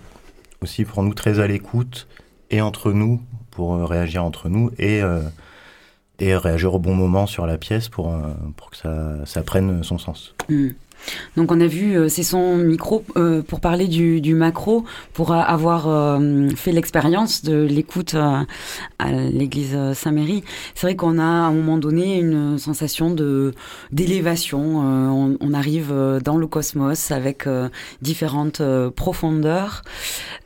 aussi pour nous très à l'écoute et entre nous pour réagir entre nous et et réagir au bon moment sur la pièce pour, euh, pour que ça, ça prenne son sens. Hmm. Donc on a vu, euh, c'est son micro euh, pour parler du, macro, pour avoir fait l'expérience de l'écoute à l'église Saint-Méry. C'est vrai qu'on a à un moment donné une sensation de d'élévation. On, arrive dans le cosmos avec différentes profondeurs.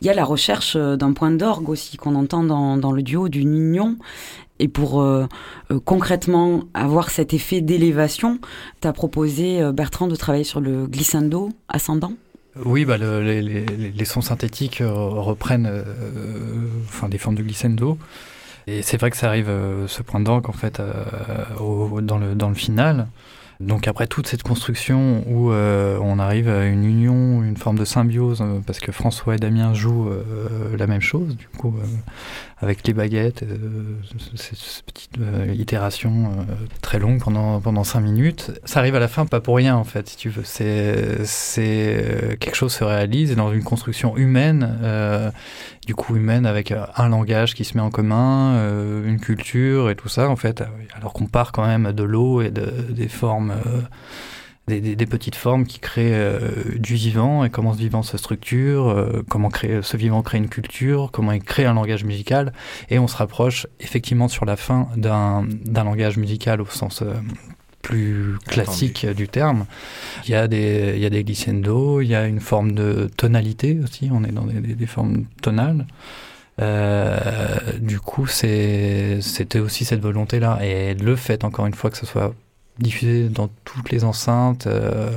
Il y a la recherche d'un point d'orgue aussi qu'on entend dans, dans le duo du Nignon. Et pour euh, euh, concrètement avoir cet effet d'élévation, tu as proposé, euh, Bertrand, de travailler sur le glissando ascendant? Oui, bah, le- les, sons synthétiques reprennent enfin, des formes de glissando. Et c'est vrai que ça arrive, euh, ce point d'orgue, en fait, dans, le, dans le final. Donc après toute cette construction où on arrive à une union, une forme de symbiose, parce que François et Damien jouent la même chose, du coup, avec les baguettes, euh, cette, petite euh, itération euh, très longue pendant, pendant cinq minutes. Ça arrive à la fin pas pour rien, en fait, si tu veux. C'est, c'est quelque chose se réalise dans une construction humaine, du coup humaine avec un langage qui se met en commun, une culture et tout ça, en fait, alors qu'on part quand même de l'eau et de, des formes, des, des- des petites formes qui créent euh, du vivant et comment ce vivant se structure, euh, comment créer, ce vivant crée une culture, comment il crée un langage musical, et on se rapproche effectivement sur la fin d'un langage musical au sens euh, plus classique du terme. Il y a des, il y a des glissando, il y a une forme de tonalité aussi, on est dans des, des- formes tonales. Du coup, c'était aussi cette volonté-là. Et le fait, encore une fois, que ce soit diffusé dans toutes les enceintes, euh,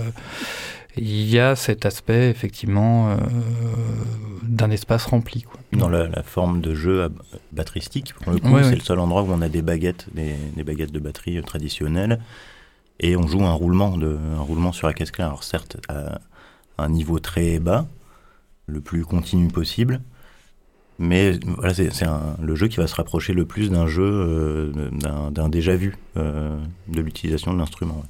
il y a cet aspect, effectivement, euh, d'un espace rempli. Quoi. Dans la, la forme de jeu batteristique, pour le coup, Ouais, c'est ouais. le seul endroit où on a des baguettes, des, des baguettes de batterie euh, traditionnelles, et on joue un roulement, de, un roulement sur la caisse claire. Alors certes, à un niveau très bas, le plus continu possible, mais voilà, c'est le jeu qui va se rapprocher le plus d'un jeu, euh, d'un déjà vu euh, de l'utilisation de l'instrument.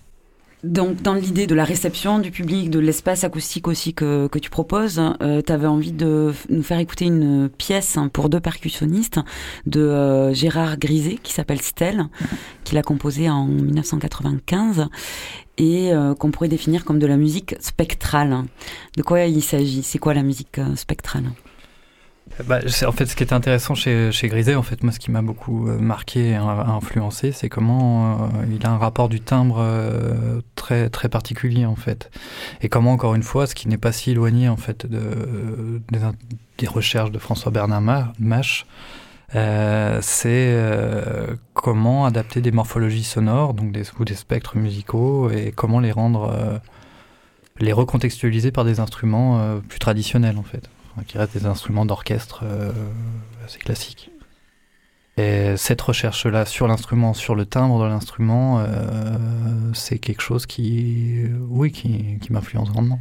Donc, dans l'idée de la réception du public, de l'espace acoustique aussi que, tu proposes, tu avais envie de nous faire écouter une pièce pour deux percussionnistes de euh, Gérard Griset, qui s'appelle Stell, qu'il a composée en 1995 et euh, qu'on pourrait définir comme de la musique spectrale. De quoi il s'agit? C'est quoi la musique euh, spectrale? Bah, en fait, ce qui est intéressant chez, chez Griset, en fait, moi, ce qui m'a beaucoup euh, marqué et influencé, c'est comment euh, il a un rapport du timbre euh, très très particulier, en fait, et comment, encore une fois, ce qui n'est pas si éloigné, en fait, de, des, recherches de François Bernard Ma- Mache, euh, c'est euh, comment adapter des morphologies sonores, donc des, ou des spectres musicaux, et comment les rendre, euh, les recontextualiser par des instruments euh, plus traditionnels, en fait qui restent des instruments d'orchestre euh, assez classiques. Et cette recherche-là sur l'instrument, sur le timbre de l'instrument, euh, c'est quelque chose qui, oui, qui, qui m'influence grandement.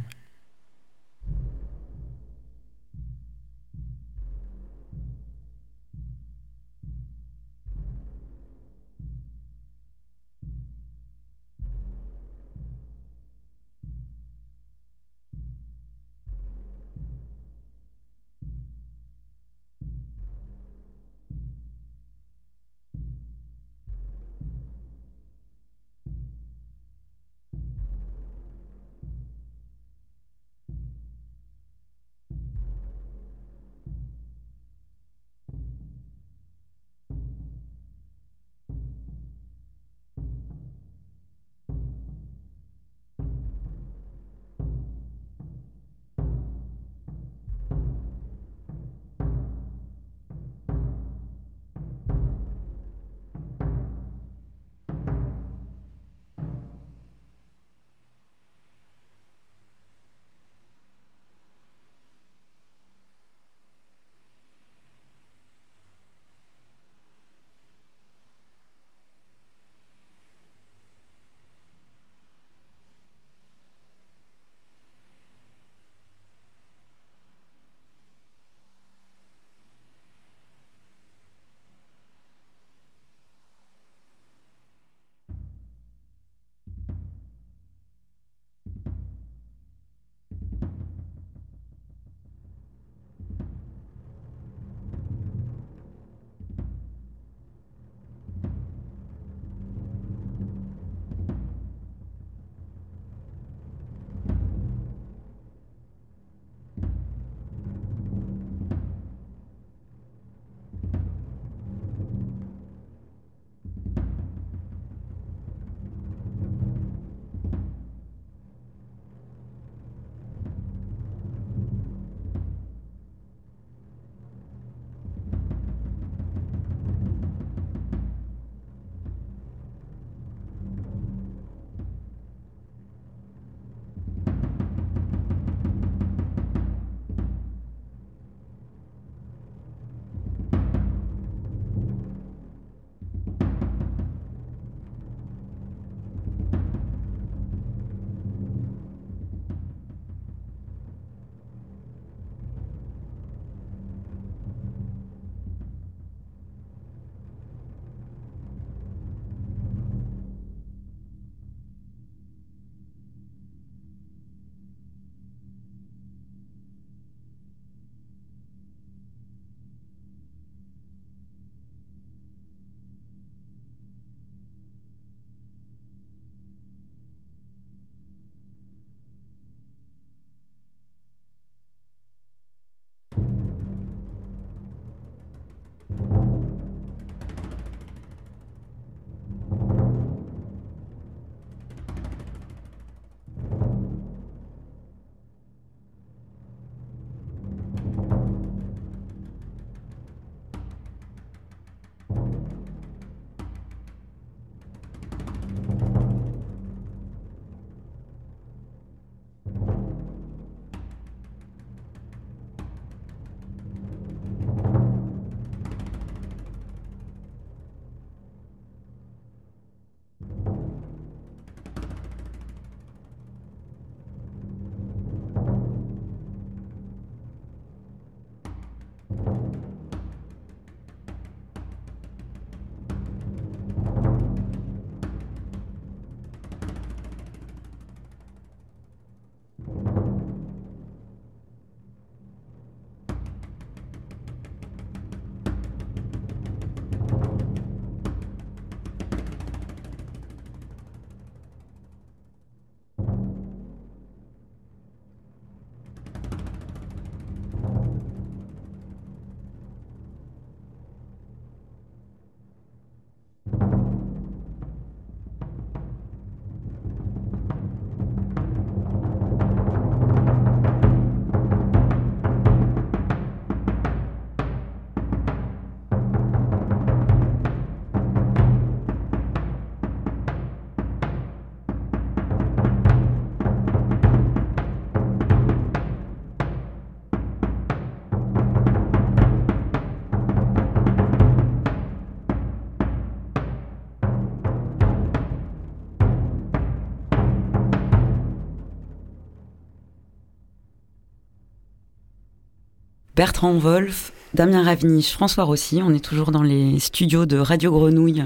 Bertrand Wolf, Damien Ravniche, François Rossi. On est toujours dans les studios de Radio Grenouille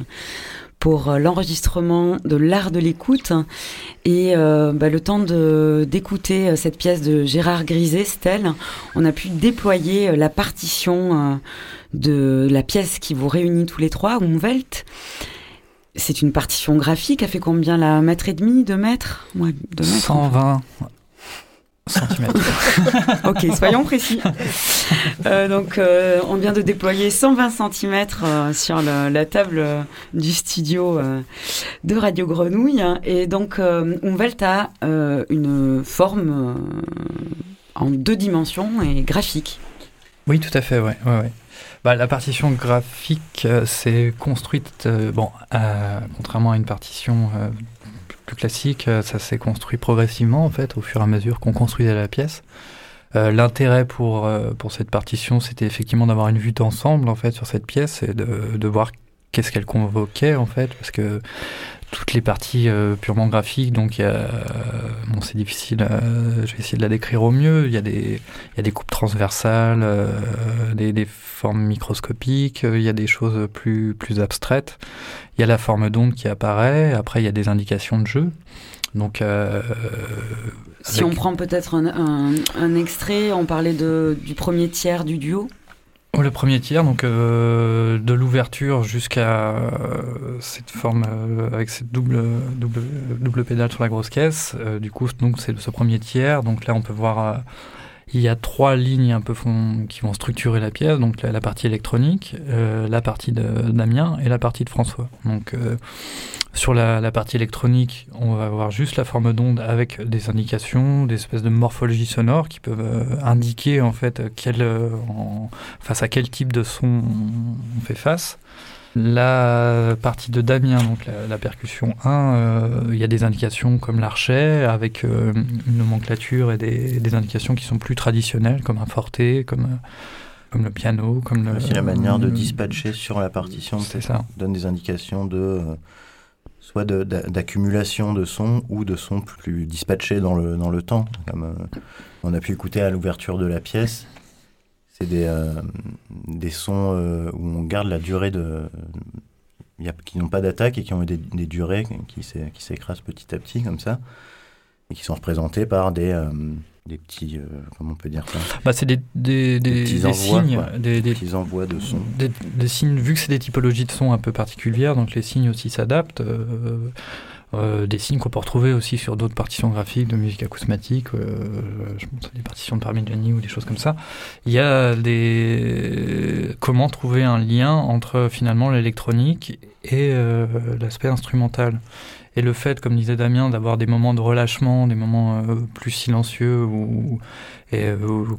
pour euh, l'enregistrement de l'art de l'écoute et euh, bah, le temps d'écouter euh, cette pièce de Gérard Griset, Stella, on a pu déployer la partition de la pièce qui vous réunit tous les trois, Umwelt. C'est une partition graphique, elle fait combien? La mètre et demi, deux mètres, ouais, deux mètres 120 centimètres. (laughs) ok, soyons précis. Euh, donc, euh, on vient de déployer 120 cm euh, sur la table du studio de Radio Grenouille. Et donc, Umwelt a une forme en deux dimensions et graphique. Oui, tout à fait, ouais. ouais, ouais. Bah, la partition graphique, c'est construite, bon, contrairement à une partition plus classique, euh, ça s'est construit progressivement en fait au fur et à mesure qu'on construisait la pièce. Euh, l'intérêt pour, euh, pour cette partition, c'était effectivement d'avoir une vue d'ensemble en fait sur cette pièce et de, de voir qu'est-ce qu'elle convoquait en fait, parce que toutes les parties purement graphiques, donc bon c'est difficile, je vais essayer de la décrire au mieux. Il y a des, il y a des coupes transversales, des, des, formes microscopiques, il y a des choses plus plus abstraites. Il y a la forme d'onde qui apparaît, après il y a des indications de jeu. Donc, euh, si on prend peut-être un, un, extrait, on parlait de, du premier tiers du duo. Oh, le premier tiers, donc euh, de l'ouverture jusqu'à euh, cette forme avec cette double, double, double pédale sur la grosse caisse. du coup, donc c'est ce premier tiers. Donc là, on peut voir il y a trois lignes un peu qui vont structurer la pièce, donc la, partie électronique, euh, la partie de Damien et la partie de François. Donc euh, sur la, partie électronique, on va avoir juste la forme d'onde avec des indications, des espèces de morphologie sonore qui peuvent euh, indiquer en fait face à quel type de son on fait face. La partie de Damien, donc la, percussion 1, euh, il y a des indications comme l'archet, avec euh, une nomenclature et des, indications qui sont plus traditionnelles, comme un forté, comme, euh, comme le piano. Comme le, Aussi la manière de dispatcher sur la partition c'est ça. donne des indications de soit d'accumulation de, sons ou de sons plus dispatchés dans le, dans le temps. Comme on a pu écouter à l'ouverture de la pièce, c'est des, euh, des sons euh, où on garde la durée de. Y a, qui n'ont pas d'attaque et qui ont des, des durées qui s'écrasent petit à petit comme ça et qui sont représentés par des, euh, des petits. comment on peut dire ça? Bah, C'est des, des, des, petits envois, signes. Des, petits envois de sons. Des, signes, vu que c'est des typologies de sons un peu particulières, donc les signes aussi s'adaptent. Euh, des signes qu'on peut retrouver aussi sur d'autres partitions graphiques de musique acousmatique, euh, je pense des partitions de Parmigiani ou des choses comme ça. Il y a des comment trouver un lien entre finalement l'électronique et euh, l'aspect instrumental. Et le fait, comme disait Damien, d'avoir des moments de relâchement, des moments plus silencieux ou,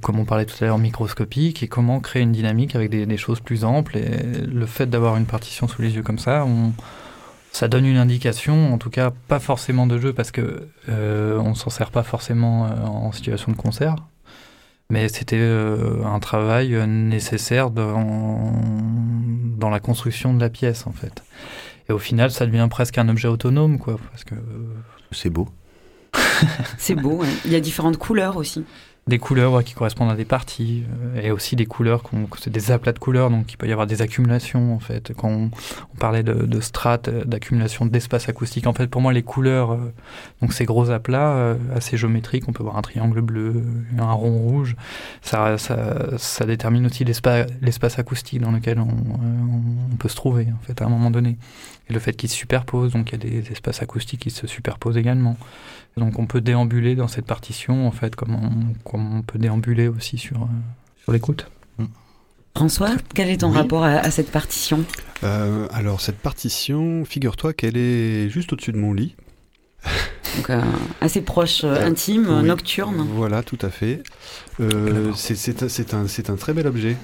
comme on parlait tout à l'heure, microscopiques, et comment créer une dynamique avec des, des choses plus amples. Et le fait d'avoir une partition sous les yeux comme ça, on, ça donne une indication, en tout cas pas forcément de jeu parce que euh, on s'en sert pas forcément euh, en situation de concert, mais c'était euh, un travail nécessaire dans, dans la construction de la pièce en fait. Et au final, ça devient presque un objet autonome, quoi, parce que c'est beau. c'est beau. Il y a différentes couleurs aussi des couleurs qui correspondent à des parties euh, et aussi des couleurs, c'est des aplats de couleurs, donc il peut y avoir des accumulations en fait. Quand on, parlait de, de strates, euh, d'accumulation d'espace acoustique, en fait pour moi les couleurs, euh, donc ces gros aplats assez géométriques, on peut voir un triangle bleu, un rond rouge, ça, ça, ça détermine aussi l'espace acoustique dans lequel on, on, peut se trouver en fait à un moment donné. Et le fait qu'ils se superposent, donc il y a des espaces acoustiques qui se superposent également. Donc on peut déambuler dans cette partition, en fait, comme on, on peut déambuler aussi sur, euh, sur l'écoute. François, quel est ton rapport à, cette partition? Euh, Alors cette partition, figure-toi qu'elle est juste au-dessus de mon lit. (laughs) Donc euh, assez proche, intime, nocturne. Voilà, tout à fait. c'est un, un, très bel objet.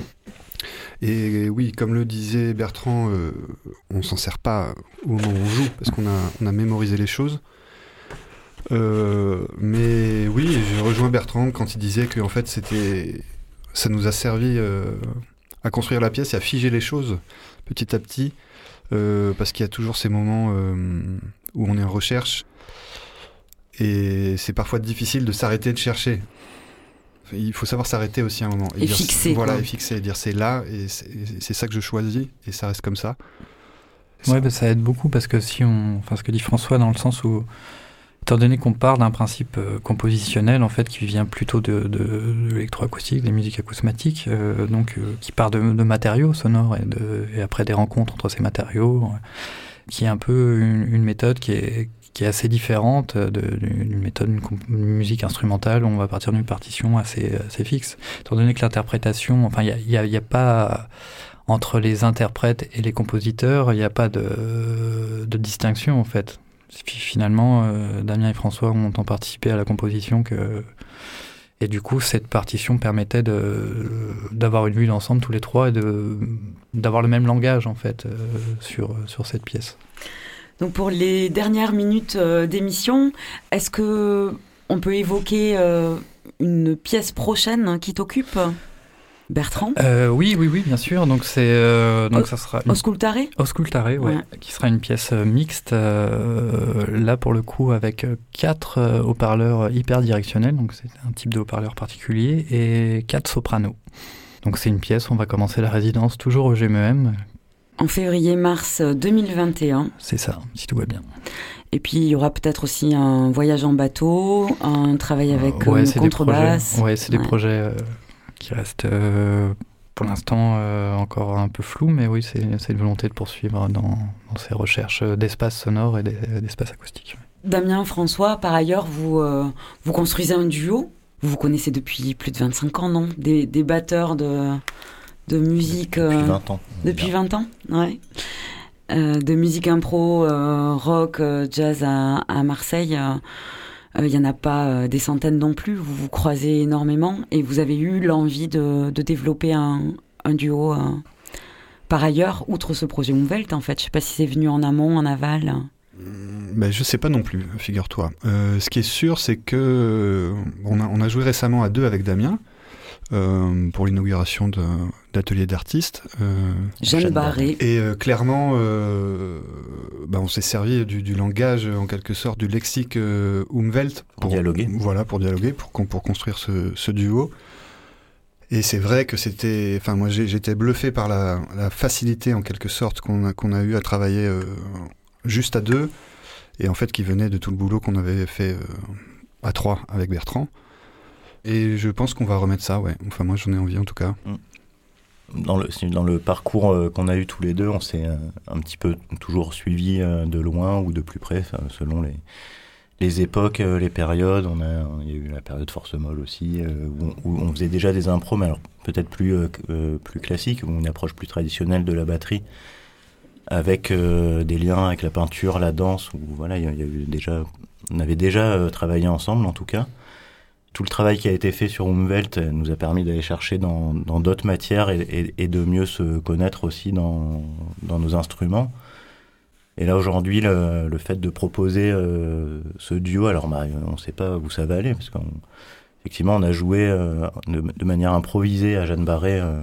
Et oui, comme le disait Bertrand, on s'en sert pas au moment où on joue, parce qu'on a, on a mémorisé les choses. Euh, mais oui, je rejoins Bertrand quand il disait que en fait c'était, ça nous a servi euh, à construire la pièce et à figer les choses petit à petit, euh, parce qu'il y a toujours ces moments où on est en recherche et c'est parfois difficile de s'arrêter de chercher. Il faut savoir s'arrêter aussi à un moment. Et fixer, Voilà, quoi. et fixer, et dire c'est là, et c'est c'est ça que je choisis, et ça reste comme ça. Ouais, bah, ça aide beaucoup parce que si on. Enfin, ce que dit François, dans le sens où. Étant donné qu'on part d'un principe euh, compositionnel, en fait, qui vient plutôt de, de, de l'électroacoustique, des musiques acousmatiques, euh, donc euh, qui part de, de matériaux sonores et, de, et après des rencontres entre ces matériaux, euh, qui est un peu une, une méthode qui est, qui est assez différente d'une méthode, une musique instrumentale où on va partir d'une partition assez, assez fixe. Étant donné que l'interprétation, enfin, il n'y a, a- a pas entre les interprètes et les compositeurs, il n'y a pas de, de distinction en fait. Fi- Finalement, euh, Damien et François ont tant participé à la composition que. Et du coup, cette partition permettait d'avoir une vue d'ensemble tous les trois et d'avoir le même langage en fait euh, sur, sur cette pièce. Donc pour les dernières minutes euh, d'émission, est-ce que on peut évoquer une pièce prochaine hein, qui t'occupe, Bertrand Euh, oui, oui, oui, bien sûr. Donc c'est euh, donc ça sera une Auscultare Auscultare, ouais, Ouais. qui sera une pièce euh, mixte, euh, là pour le coup avec quatre haut-parleurs hyper directionnels, donc c'est un type de haut-parleur particulier, et quatre sopranos. Donc c'est une pièce, on va commencer la résidence toujours au GMEM, en février-mars 2021. c'est ça, si tout va bien. Et puis il y aura peut-être aussi un voyage en bateau, un travail avec euh, une contrebasse. ouais, c'est des Ouais. projets qui restent euh, pour l'instant euh, encore un peu flous, mais oui, c'est une volonté de poursuivre dans, dans ces recherches d'espace sonore et d'es- d'espace acoustique. Damien, François, par ailleurs, vous, euh, vous construisez un duo. Vous vous connaissez depuis plus de 25 ans, non? Des, des batteurs de, de musique. Depuis euh, 20 ans. Depuis dire. 20 ans, ouais. Euh, de musique impro, euh, rock, euh, jazz à, à Marseille, il n'y en a pas euh, des centaines non plus. Vous vous croisez énormément et vous avez eu l'envie de, de développer un, un duo. euh, par ailleurs, outre ce projet Umwelt, en fait, je sais pas si c'est venu en amont, en aval. Ben, je sais pas non plus, figure-toi. Euh, ce qui est sûr, c'est que euh, on, a, on a joué récemment à deux avec Damien euh, pour l'inauguration de- d'ateliers d'artistes. Euh, Jeanne Jeanne Barré. et euh, clairement, euh, ben, on s'est servi du, du langage, en quelque sorte, du lexique euh, Umwelt Pour dialoguer. Voilà, pour dialoguer, pour, pour construire ce, ce duo. Et c'est vrai que c'était. Enfin, moi, j'étais bluffé par la, la facilité, en quelque sorte, qu'on a, qu'on a eu à travailler euh, juste à deux. Et en fait, qui venait de tout le boulot qu'on avait fait euh, à trois avec Bertrand. Et je pense qu'on va remettre ça, ouais. Enfin, moi, j'en ai envie, en tout cas. Dans le, dans le parcours euh, qu'on a eu tous les deux, on s'est euh, un petit peu toujours suivi euh, de loin ou de plus près, selon les, les époques, les périodes. On a, il y a eu la période force molle aussi, où, on, faisait déjà des impros, mais alors peut-être plus, plus classiques, ou une approche plus traditionnelle de la batterie, avec des liens avec la peinture, la danse, où voilà, il y a, eu déjà, on avait déjà travaillé ensemble en tout cas. Tout le travail qui a été fait sur Umwelt euh, nous a permis d'aller chercher dans d'autres matières et, de mieux se connaître aussi dans, nos instruments. Et là aujourd'hui, le, fait de proposer euh, ce duo, alors bah, on ne sait pas où ça va aller, parce qu'effectivement on a joué euh, de, manière improvisée à Jeanne Barré euh,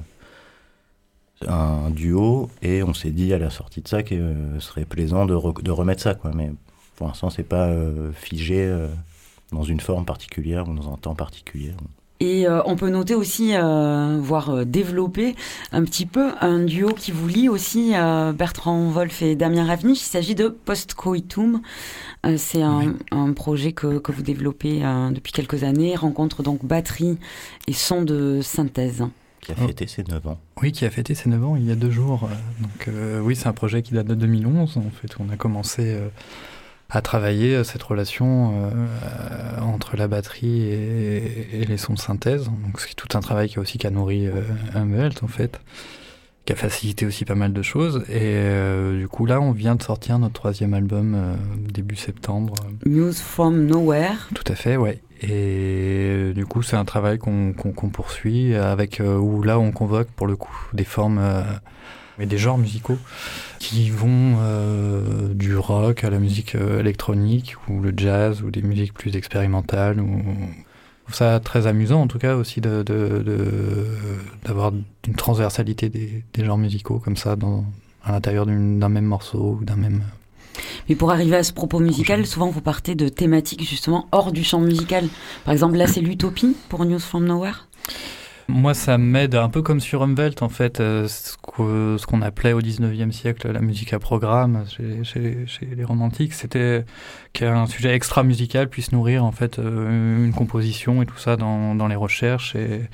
un duo, et on s'est dit à la sortie de ça que euh, ce serait plaisant de, re- de remettre ça. Mais pour l'instant, c'est pas euh, figé euh, dans une forme particulière ou dans un temps particulier. Et euh, on peut noter aussi, euh, voire euh, développer un petit peu un duo qui vous lie aussi, euh, Bertrand Wolf et Damien Ravnich. Il s'agit de Postcoitum. Euh, C'est un, un projet que, que vous développez euh, depuis quelques années. Rencontre donc batterie et son de synthèse. Qui a fêté ses 9 ans. Oui, qui a fêté ses 9 ans il y a deux jours. Donc euh, oui, c'est un projet qui date de 2011. En fait, on a commencé euh, à travailler euh, cette relation euh, euh, entre la batterie et, et les sons de synthèse. Donc c'est tout un travail qui a aussi nourri euh, en fait, qui a facilité aussi pas mal de choses. Et euh, du coup là, on vient de sortir notre troisième album euh, début septembre. News from Nowhere. Tout à fait, ouais. Et du coup, c'est un travail qu'on poursuit avec où là, on convoque pour le coup des formes et des genres musicaux qui vont euh, du rock à la musique euh, électronique ou le jazz ou des musiques plus expérimentales. Ou... Je trouve ça très amusant en tout cas aussi de de- de- d'avoir une transversalité des, des genres musicaux comme ça dans, à l'intérieur d'un même morceau ou d'un même Mais pour arriver à ce propos musical, souvent vous partez de thématiques justement hors du champ musical. Par exemple, là c'est l'utopie pour News from Nowhere. Moi, ça m'aide un peu comme sur Umwelt, en fait, euh, ce qu'on appelait au 19e siècle la musique à programme chez, les romantiques. C'était qu'un sujet extra musical puisse nourrir, en fait, euh, une composition et tout ça dans, les recherches. Et,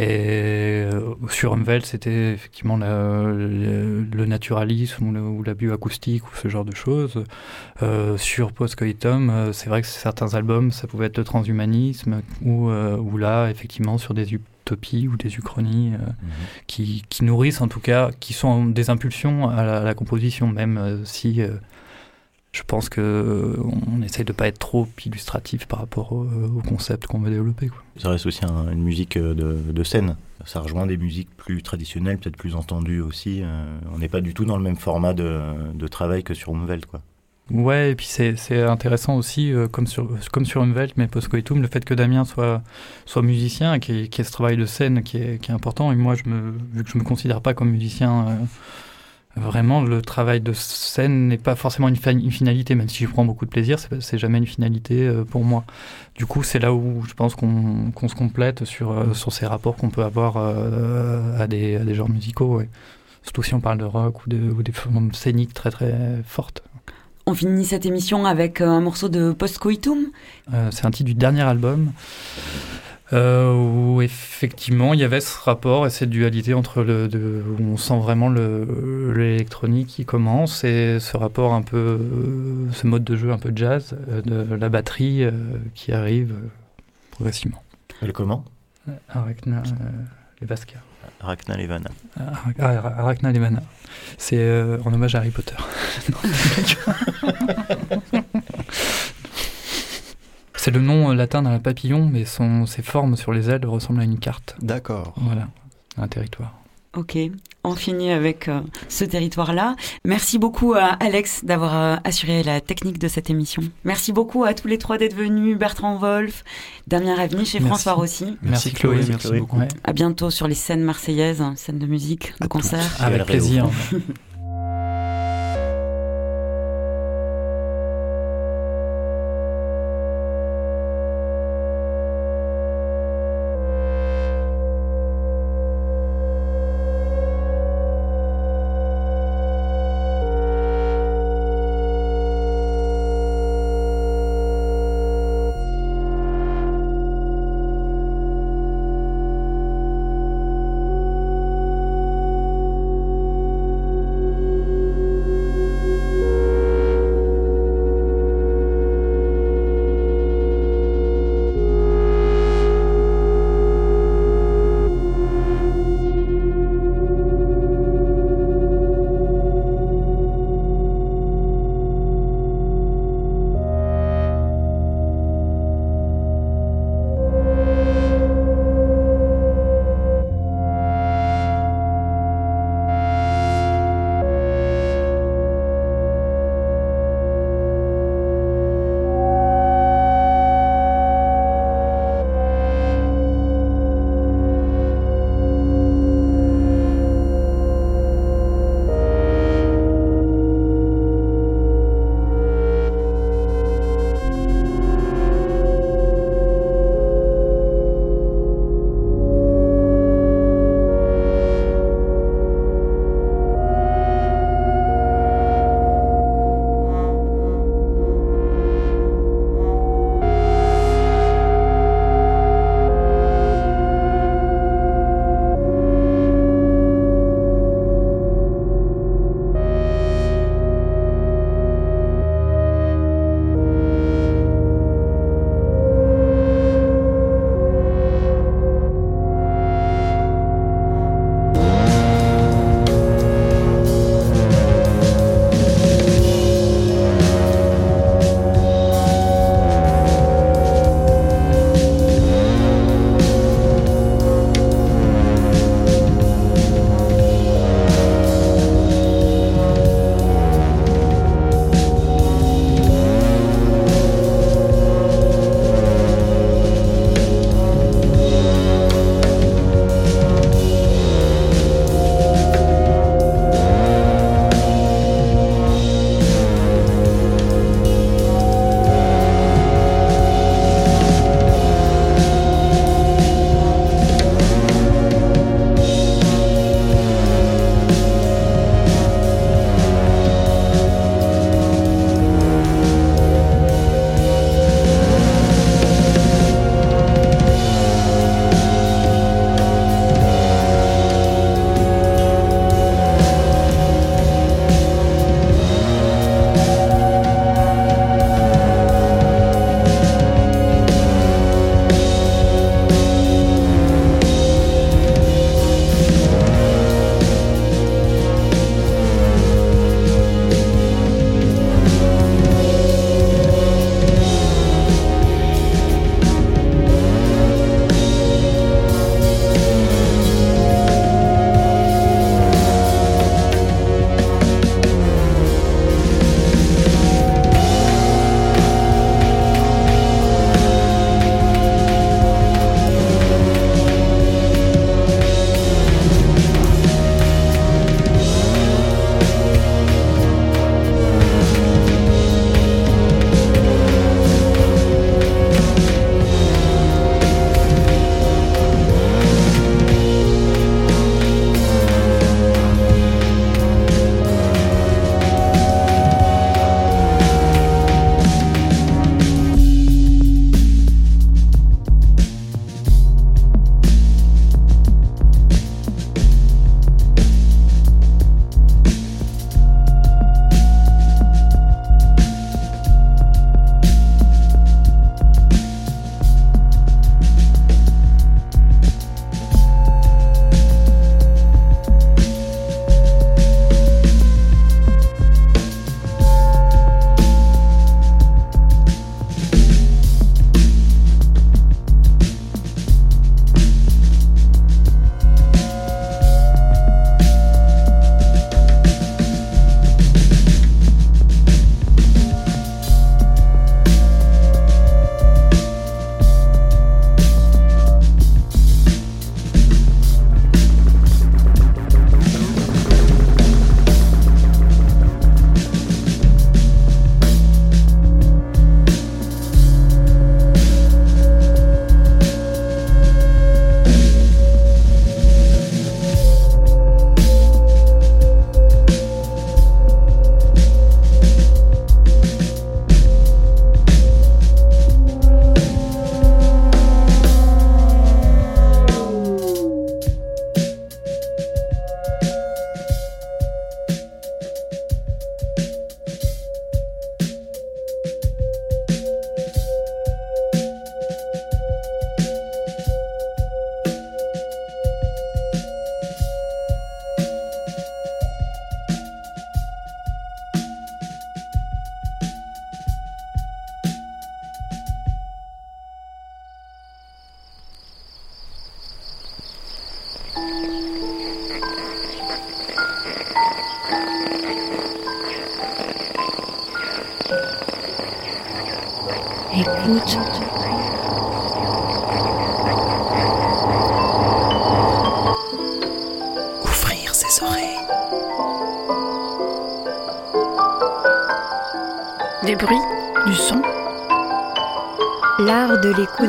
euh, sur Umwelt, c'était effectivement le, naturalisme ou, le, ou la bioacoustique ou ce genre de choses. Sur Postcoitum, c'est vrai que certains albums, ça pouvait être le transhumanisme ou, ou là, effectivement, sur des utopies ou des uchronies euh, mmh. qui, qui, nourrissent en tout cas, qui sont des impulsions à la, à la composition, même si je pense que euh, on essaye de pas être trop illustratif par rapport au, au concept qu'on veut développer. Quoi. Ça reste aussi un, une musique de, de, scène. Ça rejoint des musiques plus traditionnelles, peut-être plus entendues aussi. Euh, on n'est pas du tout dans le même format de, de travail que sur Umwelt, quoi. Ouais, et puis c'est intéressant aussi, euh, comme sur, comme sur Umwelt, mais Postcoitum, le fait que Damien soit, soit musicien, qui ait, qui ait ce travail de scène qui est, qui est important. Et moi, je me, vu que je me considère pas comme musicien euh, Vraiment, le travail de scène n'est pas forcément une, une, finalité, même si j'y prends beaucoup de plaisir, c'est jamais une finalité euh, pour moi. Du coup, c'est là où je pense qu'on qu se complète sur, sur ces rapports qu'on peut avoir à, des, à des genres musicaux. Surtout si on parle de rock ou, de, ou des formes scéniques très très fortes. On finit cette émission avec un morceau de Postcoitum. c'est un titre du dernier album euh, où effectivement il y avait ce rapport et cette dualité entre le, de, où on sent vraiment l'électronique qui commence et ce rapport un peu, euh, ce mode de jeu un peu jazz euh, de la batterie euh, qui arrive euh, progressivement. Elle comment? Arachna Levaska. Arachna Levana. Arachna Levana. C'est en hommage à Harry Potter. (laughs) C'est le nom latin d'un papillon, mais son, ses formes sur les ailes ressemblent à une carte. D'accord. Voilà, un territoire. Ok, on finit avec euh, ce territoire-là. Merci beaucoup à Alex d'avoir euh, assuré la technique de cette émission. Merci beaucoup à tous les trois d'être venus, Bertrand Wolf, Damien Ravnich et merci. François Rossi. Merci, merci Chloé, merci, merci beaucoup. Ouais. À bientôt sur les scènes marseillaises, scènes de musique, de concert. Avec plaisir. (laughs)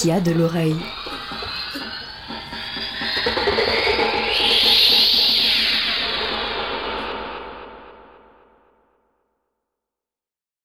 Qui a de l'oreille.